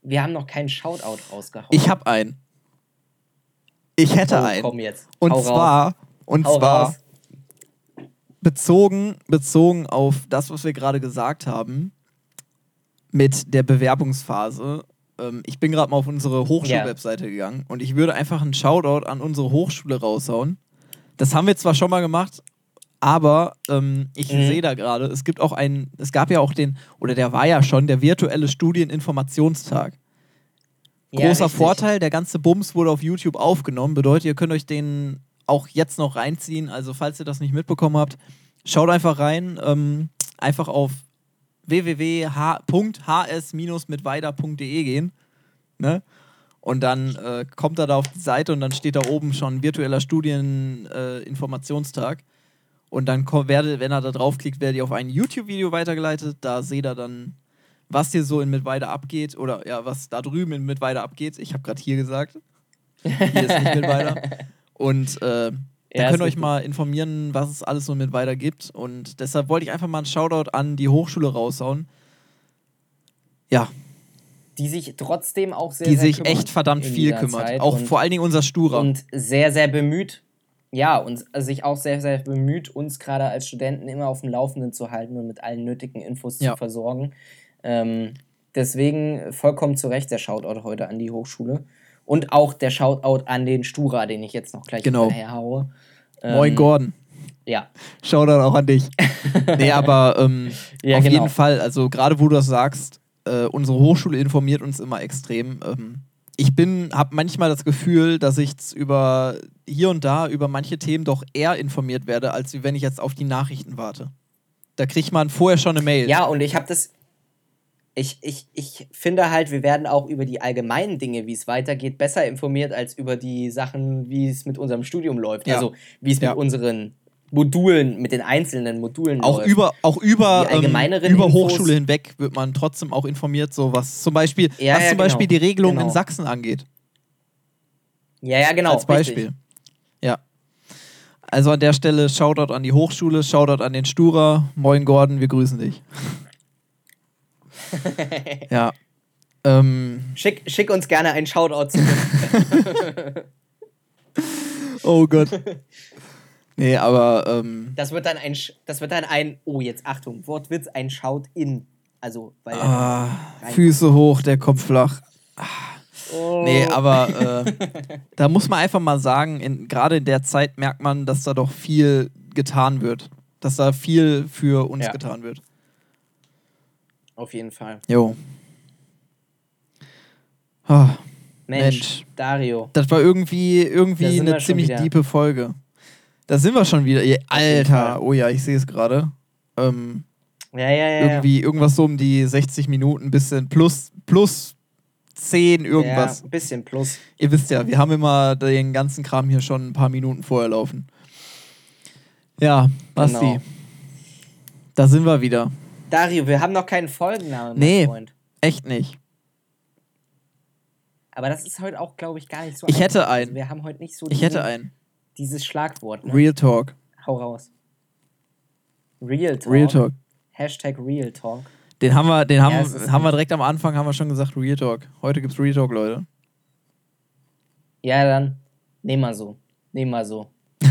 [SPEAKER 2] Wir haben noch keinen Shoutout rausgehauen.
[SPEAKER 1] Ich habe einen. Ich hätte
[SPEAKER 2] oh,
[SPEAKER 1] einen.
[SPEAKER 2] komm jetzt.
[SPEAKER 1] Und
[SPEAKER 2] Hau raus.
[SPEAKER 1] zwar, und
[SPEAKER 2] Hau
[SPEAKER 1] zwar
[SPEAKER 2] raus.
[SPEAKER 1] bezogen, bezogen auf das, was wir gerade gesagt haben, mit der Bewerbungsphase. Ähm, ich bin gerade mal auf unsere Hochschulwebseite gegangen und ich würde einfach einen Shoutout an unsere Hochschule raushauen. Das haben wir zwar schon mal gemacht, aber ähm, ich
[SPEAKER 2] Mhm.
[SPEAKER 1] sehe da gerade, es gibt auch einen, es gab ja auch den, oder der war ja schon, der virtuelle Studieninformationstag.
[SPEAKER 2] Ja,
[SPEAKER 1] Großer
[SPEAKER 2] richtig.
[SPEAKER 1] Vorteil, der ganze Bums wurde auf YouTube aufgenommen. Bedeutet, ihr könnt euch den auch jetzt noch reinziehen. Also, falls ihr das nicht mitbekommen habt, schaut einfach rein. Ähm, einfach auf www.hs-mitweiter.de gehen. Ne? Und dann äh, kommt er da auf die Seite und dann steht da oben schon virtueller Studieninformationstag. Äh, und dann ko- werde, wenn er da draufklickt, werdet ihr auf ein YouTube-Video weitergeleitet. Da seht ihr dann, was hier so in Mittweida abgeht oder ja, was da drüben in Mittweida abgeht. Ich habe gerade hier gesagt. Hier ist nicht Mittweida. Und äh, da
[SPEAKER 2] Ja,
[SPEAKER 1] könnt
[SPEAKER 2] ist
[SPEAKER 1] ihr euch mal informieren, was es alles so mit weiter gibt. Und deshalb wollte ich einfach mal einen Shoutout an die Hochschule raushauen. Ja,
[SPEAKER 2] Die sich trotzdem auch sehr,
[SPEAKER 1] die
[SPEAKER 2] sehr
[SPEAKER 1] sich echt verdammt viel kümmert.
[SPEAKER 2] Zeit
[SPEAKER 1] Auch vor allen Dingen unser Sturer.
[SPEAKER 2] und sehr, sehr bemüht. Ja, und sich auch sehr, sehr bemüht, uns gerade als Studenten immer auf dem Laufenden zu halten und mit allen nötigen Infos
[SPEAKER 1] Ja.
[SPEAKER 2] zu versorgen. Ähm, deswegen vollkommen zu Recht der Shoutout heute an die Hochschule. Und auch der Shoutout an den Stura, den ich jetzt noch gleich
[SPEAKER 1] Genau.
[SPEAKER 2] hinterher Ähm,
[SPEAKER 1] Moin Gordon.
[SPEAKER 2] Ja,
[SPEAKER 1] Shoutout auch an dich. nee, aber ähm,
[SPEAKER 2] Ja,
[SPEAKER 1] auf
[SPEAKER 2] genau.
[SPEAKER 1] jeden Fall, also gerade wo du das sagst, äh, unsere Hochschule informiert uns immer extrem. Ähm, ich bin, habe manchmal das Gefühl, dass ich über hier und da über manche Themen doch eher informiert werde, als wenn ich jetzt auf die Nachrichten warte. Da kriegt man vorher schon eine Mail.
[SPEAKER 2] Ja, und ich habe das. Ich, ich, ich finde halt, wir werden auch über die allgemeinen Dinge, wie es weitergeht, besser informiert als über die Sachen, wie es mit unserem Studium läuft.
[SPEAKER 1] Ja.
[SPEAKER 2] Also wie es
[SPEAKER 1] Ja.
[SPEAKER 2] mit unseren Modulen, mit den einzelnen Modulen
[SPEAKER 1] Auch
[SPEAKER 2] läuft.
[SPEAKER 1] über, auch über, ähm, über Hochschule hinweg wird man trotzdem auch informiert, so was zum Beispiel,
[SPEAKER 2] Ja,
[SPEAKER 1] was zum Beispiel
[SPEAKER 2] genau.
[SPEAKER 1] die Regelung in
[SPEAKER 2] Genau.
[SPEAKER 1] Sachsen angeht.
[SPEAKER 2] Ja, ja, genau.
[SPEAKER 1] als Beispiel.
[SPEAKER 2] Richtig.
[SPEAKER 1] Ja. Also an der Stelle Shoutout an die Hochschule, Shoutout an den Sturer. Moin Gordon, wir grüßen dich. ja. Ähm,
[SPEAKER 2] Schick, schick uns gerne einen Shoutout zu.
[SPEAKER 1] oh Gott. Nee, aber ähm,
[SPEAKER 2] Das wird dann ein, das wird dann ein, oh jetzt Achtung, Wortwitz, ein Shout-in. Also, weil
[SPEAKER 1] ah, Füße hoch, der Kopf flach.
[SPEAKER 2] oh,
[SPEAKER 1] Nee, aber äh, da muss man einfach mal sagen, gerade in der Zeit merkt man, dass da doch viel getan wird. Dass da viel für uns
[SPEAKER 2] Ja.
[SPEAKER 1] getan wird.
[SPEAKER 2] Auf jeden Fall.
[SPEAKER 1] Jo. Ah,
[SPEAKER 2] Mensch,
[SPEAKER 1] Mensch.
[SPEAKER 2] Dario.
[SPEAKER 1] Das war irgendwie, irgendwie eine ziemlich diepe Folge. Da sind wir schon wieder. Alter, oh ja, ich sehe es gerade. Ähm,
[SPEAKER 2] Ja, ja, ja.
[SPEAKER 1] irgendwie irgendwas so um die 60 Minuten, bisschen plus, plus 10 irgendwas.
[SPEAKER 2] Ja, ein bisschen plus.
[SPEAKER 1] Ihr wisst ja, wir haben immer den ganzen Kram hier schon ein paar Minuten vorher laufen. Ja, Basti.
[SPEAKER 2] Genau.
[SPEAKER 1] Da sind wir wieder.
[SPEAKER 2] Dario, wir haben noch keinen Folgennamen, mein
[SPEAKER 1] Nee.
[SPEAKER 2] Freund.
[SPEAKER 1] Echt nicht.
[SPEAKER 2] Aber das ist heute auch, glaube ich, gar nicht so
[SPEAKER 1] Ich hätte
[SPEAKER 2] einfach.
[SPEAKER 1] einen.
[SPEAKER 2] Also wir haben heute nicht so
[SPEAKER 1] Ich
[SPEAKER 2] diesen-
[SPEAKER 1] hätte einen.
[SPEAKER 2] dieses Schlagwort. Ne?
[SPEAKER 1] Real Talk.
[SPEAKER 2] Hau raus. Real Talk.
[SPEAKER 1] Real Talk.
[SPEAKER 2] Hashtag Real Talk.
[SPEAKER 1] Den haben wir, den haben,
[SPEAKER 2] Ja, es
[SPEAKER 1] haben wir direkt am Anfang haben wir schon gesagt, Real Talk. Heute gibt's Real Talk, Leute.
[SPEAKER 2] Ja, dann nehmen wir so. Nehmen wir so.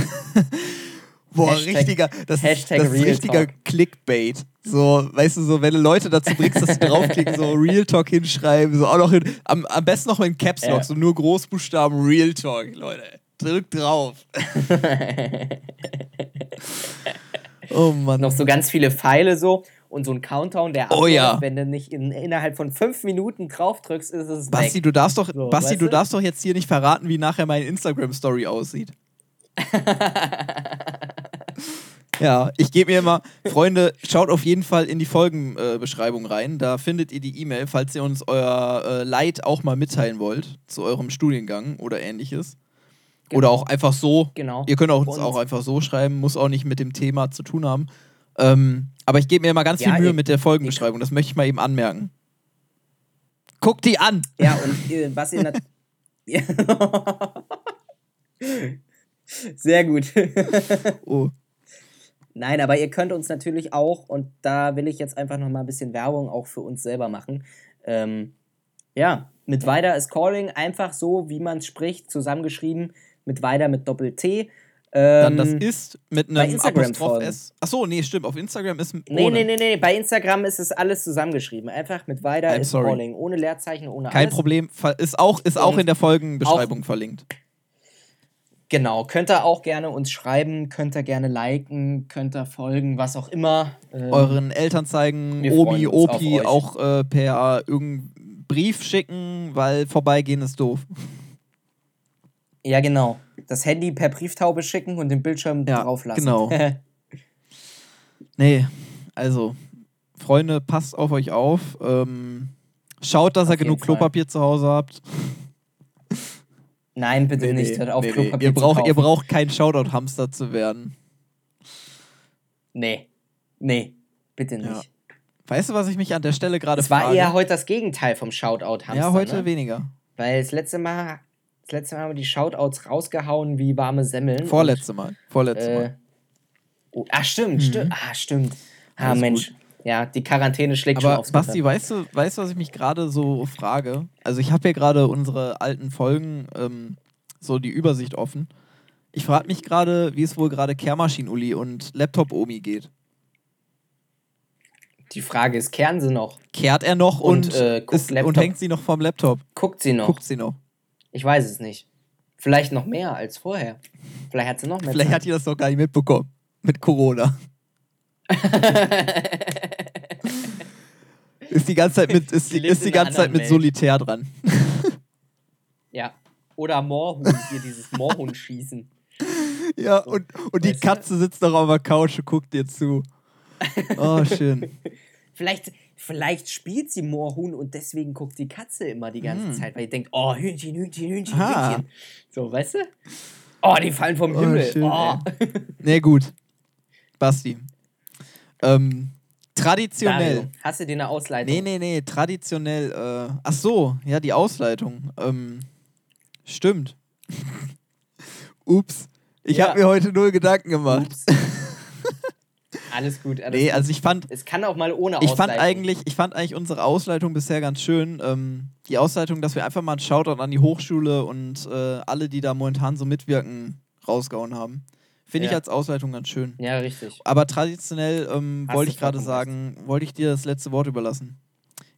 [SPEAKER 1] Boah,
[SPEAKER 2] Hashtag-
[SPEAKER 1] richtiger, das,
[SPEAKER 2] Hashtag
[SPEAKER 1] ist, das ist richtiger
[SPEAKER 2] Talk.
[SPEAKER 1] Clickbait. So, weißt du, so, wenn du Leute dazu bringst, dass sie draufklicken, so Real Talk hinschreiben, so auch noch in, am, am besten noch in Caps Lock,
[SPEAKER 2] Ja.
[SPEAKER 1] so nur Großbuchstaben Real Talk, Leute. Drückt drauf. oh Mann.
[SPEAKER 2] Noch so ganz viele Pfeile so und so ein Countdown, der
[SPEAKER 1] Oh ja.
[SPEAKER 2] abläuft. Wenn du nicht in, innerhalb von fünf Minuten drauf drückst, ist es
[SPEAKER 1] Basti,
[SPEAKER 2] weg.
[SPEAKER 1] du darfst doch,
[SPEAKER 2] So,
[SPEAKER 1] Basti,
[SPEAKER 2] weißt
[SPEAKER 1] du
[SPEAKER 2] du?
[SPEAKER 1] darfst doch jetzt hier nicht verraten, wie nachher meine Instagram-Story aussieht. Ja, ich gebe mir immer, Freunde, schaut auf jeden Fall in die Folgenbeschreibung äh, rein. Da findet ihr die E-Mail, falls ihr uns euer äh, Leid auch mal mitteilen wollt zu eurem Studiengang oder ähnliches. Oder auch einfach so.
[SPEAKER 2] Genau.
[SPEAKER 1] Ihr könnt auch uns auch einfach so schreiben, muss auch nicht mit dem Thema zu tun haben. Ähm, aber ich gebe mir immer ganz
[SPEAKER 2] Ja,
[SPEAKER 1] viel Mühe
[SPEAKER 2] ihr-
[SPEAKER 1] mit der Folgenbeschreibung. Das möchte ich mal eben anmerken. Guckt die an!
[SPEAKER 2] Ja, und äh, was ihr nat- Ja. Sehr gut.
[SPEAKER 1] Oh.
[SPEAKER 2] Nein, aber ihr könnt uns natürlich auch, und da will ich jetzt einfach noch mal ein bisschen Werbung auch für uns selber machen. Ähm, ja, mit Weiter is Calling, einfach so, wie man es spricht, zusammengeschrieben, mit Weiter mit Doppel-T.
[SPEAKER 1] Dann das
[SPEAKER 2] Ähm,
[SPEAKER 1] ist mit einem
[SPEAKER 2] Instagram
[SPEAKER 1] Apostroph. S. Achso, nee, stimmt. Auf Instagram ist
[SPEAKER 2] Nee,
[SPEAKER 1] ohne.
[SPEAKER 2] nee, nee, nee, bei Instagram ist es alles zusammengeschrieben. Einfach mit Weiter
[SPEAKER 1] I'm
[SPEAKER 2] is
[SPEAKER 1] sorry.
[SPEAKER 2] Calling, ohne Leerzeichen, ohne
[SPEAKER 1] Kein
[SPEAKER 2] alles.
[SPEAKER 1] Problem. Ist auch, ist auch in der Folgenbeschreibung verlinkt.
[SPEAKER 2] Genau, könnt ihr auch gerne uns schreiben, könnt ihr gerne liken, könnt ihr folgen, was auch immer. Ähm,
[SPEAKER 1] Euren Eltern zeigen, Omi, Opi auch äh, per irgendeinen Brief schicken, weil vorbeigehen ist doof.
[SPEAKER 2] Ja, genau. Das Handy per Brieftaube schicken und den Bildschirm
[SPEAKER 1] Ja,
[SPEAKER 2] drauf lassen.
[SPEAKER 1] genau. Nee, also, Freunde, passt auf euch auf. Ähm, schaut, dass
[SPEAKER 2] Auf
[SPEAKER 1] ihr genug
[SPEAKER 2] Fall.
[SPEAKER 1] Klopapier zu Hause habt.
[SPEAKER 2] Nein, bitte nicht. Hört auf,
[SPEAKER 1] nee, nee.
[SPEAKER 2] Klopapier
[SPEAKER 1] Ihr,
[SPEAKER 2] zu
[SPEAKER 1] braucht, ihr braucht kein Shoutout-Hamster zu werden.
[SPEAKER 2] Nee. Nee, bitte nicht.
[SPEAKER 1] Ja. Weißt du, was ich mich an der Stelle gerade
[SPEAKER 2] Es war
[SPEAKER 1] frage?
[SPEAKER 2] eher heute das Gegenteil vom Shoutout-Hamster.
[SPEAKER 1] ja, heute
[SPEAKER 2] ne?
[SPEAKER 1] weniger.
[SPEAKER 2] Weil das letzte Mal, das letzte Mal haben wir die Shoutouts rausgehauen wie warme Semmeln.
[SPEAKER 1] Vorletzte Mal. Vorletzte
[SPEAKER 2] äh,
[SPEAKER 1] Mal.
[SPEAKER 2] oh, ach, stimmt, stimmt. Ah, stimmt. Ah, Mensch. Ja, die Quarantäne schlägt schon
[SPEAKER 1] Aber
[SPEAKER 2] aufs
[SPEAKER 1] Basti, weißt du, weißt du, was ich mich gerade so frage? Also ich habe ja gerade unsere alten Folgen, ähm, so die Übersicht offen. Ich frage mich gerade, wie es wohl gerade Kehrmaschinen-Uli und Laptop-Omi geht.
[SPEAKER 2] Die Frage ist, kehren sie noch?
[SPEAKER 1] Kehrt er noch und,
[SPEAKER 2] Und, äh,
[SPEAKER 1] ist, und hängt sie noch vom Laptop?
[SPEAKER 2] Guckt sie noch?
[SPEAKER 1] Guckt sie noch?
[SPEAKER 2] Ich weiß es nicht. Vielleicht noch mehr als vorher. Vielleicht hat sie noch mehr
[SPEAKER 1] Vielleicht hat
[SPEAKER 2] Zeit.
[SPEAKER 1] die das noch gar nicht mitbekommen. Mit Corona. ist die ganze Zeit mit, ist
[SPEAKER 2] Die
[SPEAKER 1] ist die ganze Zeit mit
[SPEAKER 2] Welt.
[SPEAKER 1] Solitär dran.
[SPEAKER 2] Ja. Oder Moorhuhn, hier dieses Moorhuhn-Schießen.
[SPEAKER 1] Ja, und, und die
[SPEAKER 2] Weißt du?
[SPEAKER 1] Katze sitzt noch auf der Couch und guckt dir zu. Oh, schön.
[SPEAKER 2] Vielleicht, vielleicht spielt sie Moorhuhn und deswegen guckt die Katze immer die ganze
[SPEAKER 1] Hm.
[SPEAKER 2] Zeit, weil die denkt, oh, Hühnchen, Hühnchen, Hühnchen,
[SPEAKER 1] Aha.
[SPEAKER 2] Hühnchen. So, weißt du? Oh, die fallen vom
[SPEAKER 1] Oh,
[SPEAKER 2] Himmel.
[SPEAKER 1] schön,
[SPEAKER 2] oh.
[SPEAKER 1] Nee, gut. Basti. Ähm, traditionell.
[SPEAKER 2] Dario, hast du dir eine Ausleitung?
[SPEAKER 1] Nee, nee, nee, traditionell. Äh, ach so, ja, die Ausleitung. Ähm, stimmt. Ups. Ich
[SPEAKER 2] Ja.
[SPEAKER 1] habe mir heute null Gedanken gemacht.
[SPEAKER 2] Ups. alles gut, alles
[SPEAKER 1] Nee,
[SPEAKER 2] gut.
[SPEAKER 1] also ich fand,
[SPEAKER 2] es kann auch mal ohne
[SPEAKER 1] ich fand
[SPEAKER 2] Ausleitung.
[SPEAKER 1] eigentlich, ich fand eigentlich unsere Ausleitung bisher ganz schön. Ähm, die Ausleitung, dass wir einfach mal einen Shoutout an die Hochschule und äh, alle, die da momentan so mitwirken, rausgehauen haben. Finde ich
[SPEAKER 2] Ja.
[SPEAKER 1] als Ausleitung ganz schön.
[SPEAKER 2] Ja, richtig.
[SPEAKER 1] Aber traditionell ähm, wollte ich gerade sagen, wollte ich dir das letzte Wort überlassen.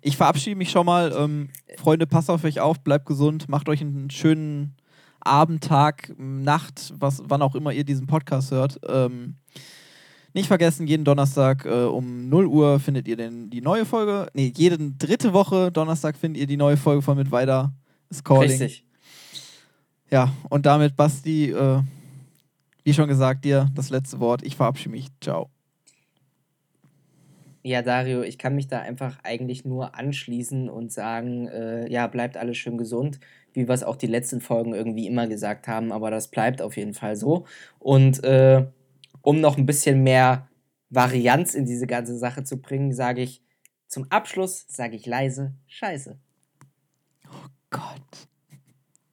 [SPEAKER 1] Ich verabschiede mich schon mal. Ähm, Freunde, passt auf euch auf, bleibt gesund, macht euch einen schönen Abend, Tag, Nacht, was, wann auch immer ihr diesen Podcast hört. Ähm, nicht vergessen, jeden Donnerstag äh, um 0 Uhr findet ihr den, die neue Folge. Nee, jede dritte Woche Donnerstag findet ihr die neue Folge von Mit Weiter ist Calling.
[SPEAKER 2] Richtig.
[SPEAKER 1] Ja, und damit, Basti, äh, wie schon gesagt, dir das letzte Wort. Ich verabschiede mich. Ciao.
[SPEAKER 2] Ja, Dario, ich kann mich da einfach eigentlich nur anschließen und sagen, äh, ja, bleibt alles schön gesund, wie wir es auch die letzten Folgen irgendwie immer gesagt haben, aber das bleibt auf jeden Fall so. Und äh, um noch ein bisschen mehr Varianz in diese ganze Sache zu bringen, sage ich zum Abschluss, sage ich leise, scheiße.
[SPEAKER 1] Oh Gott.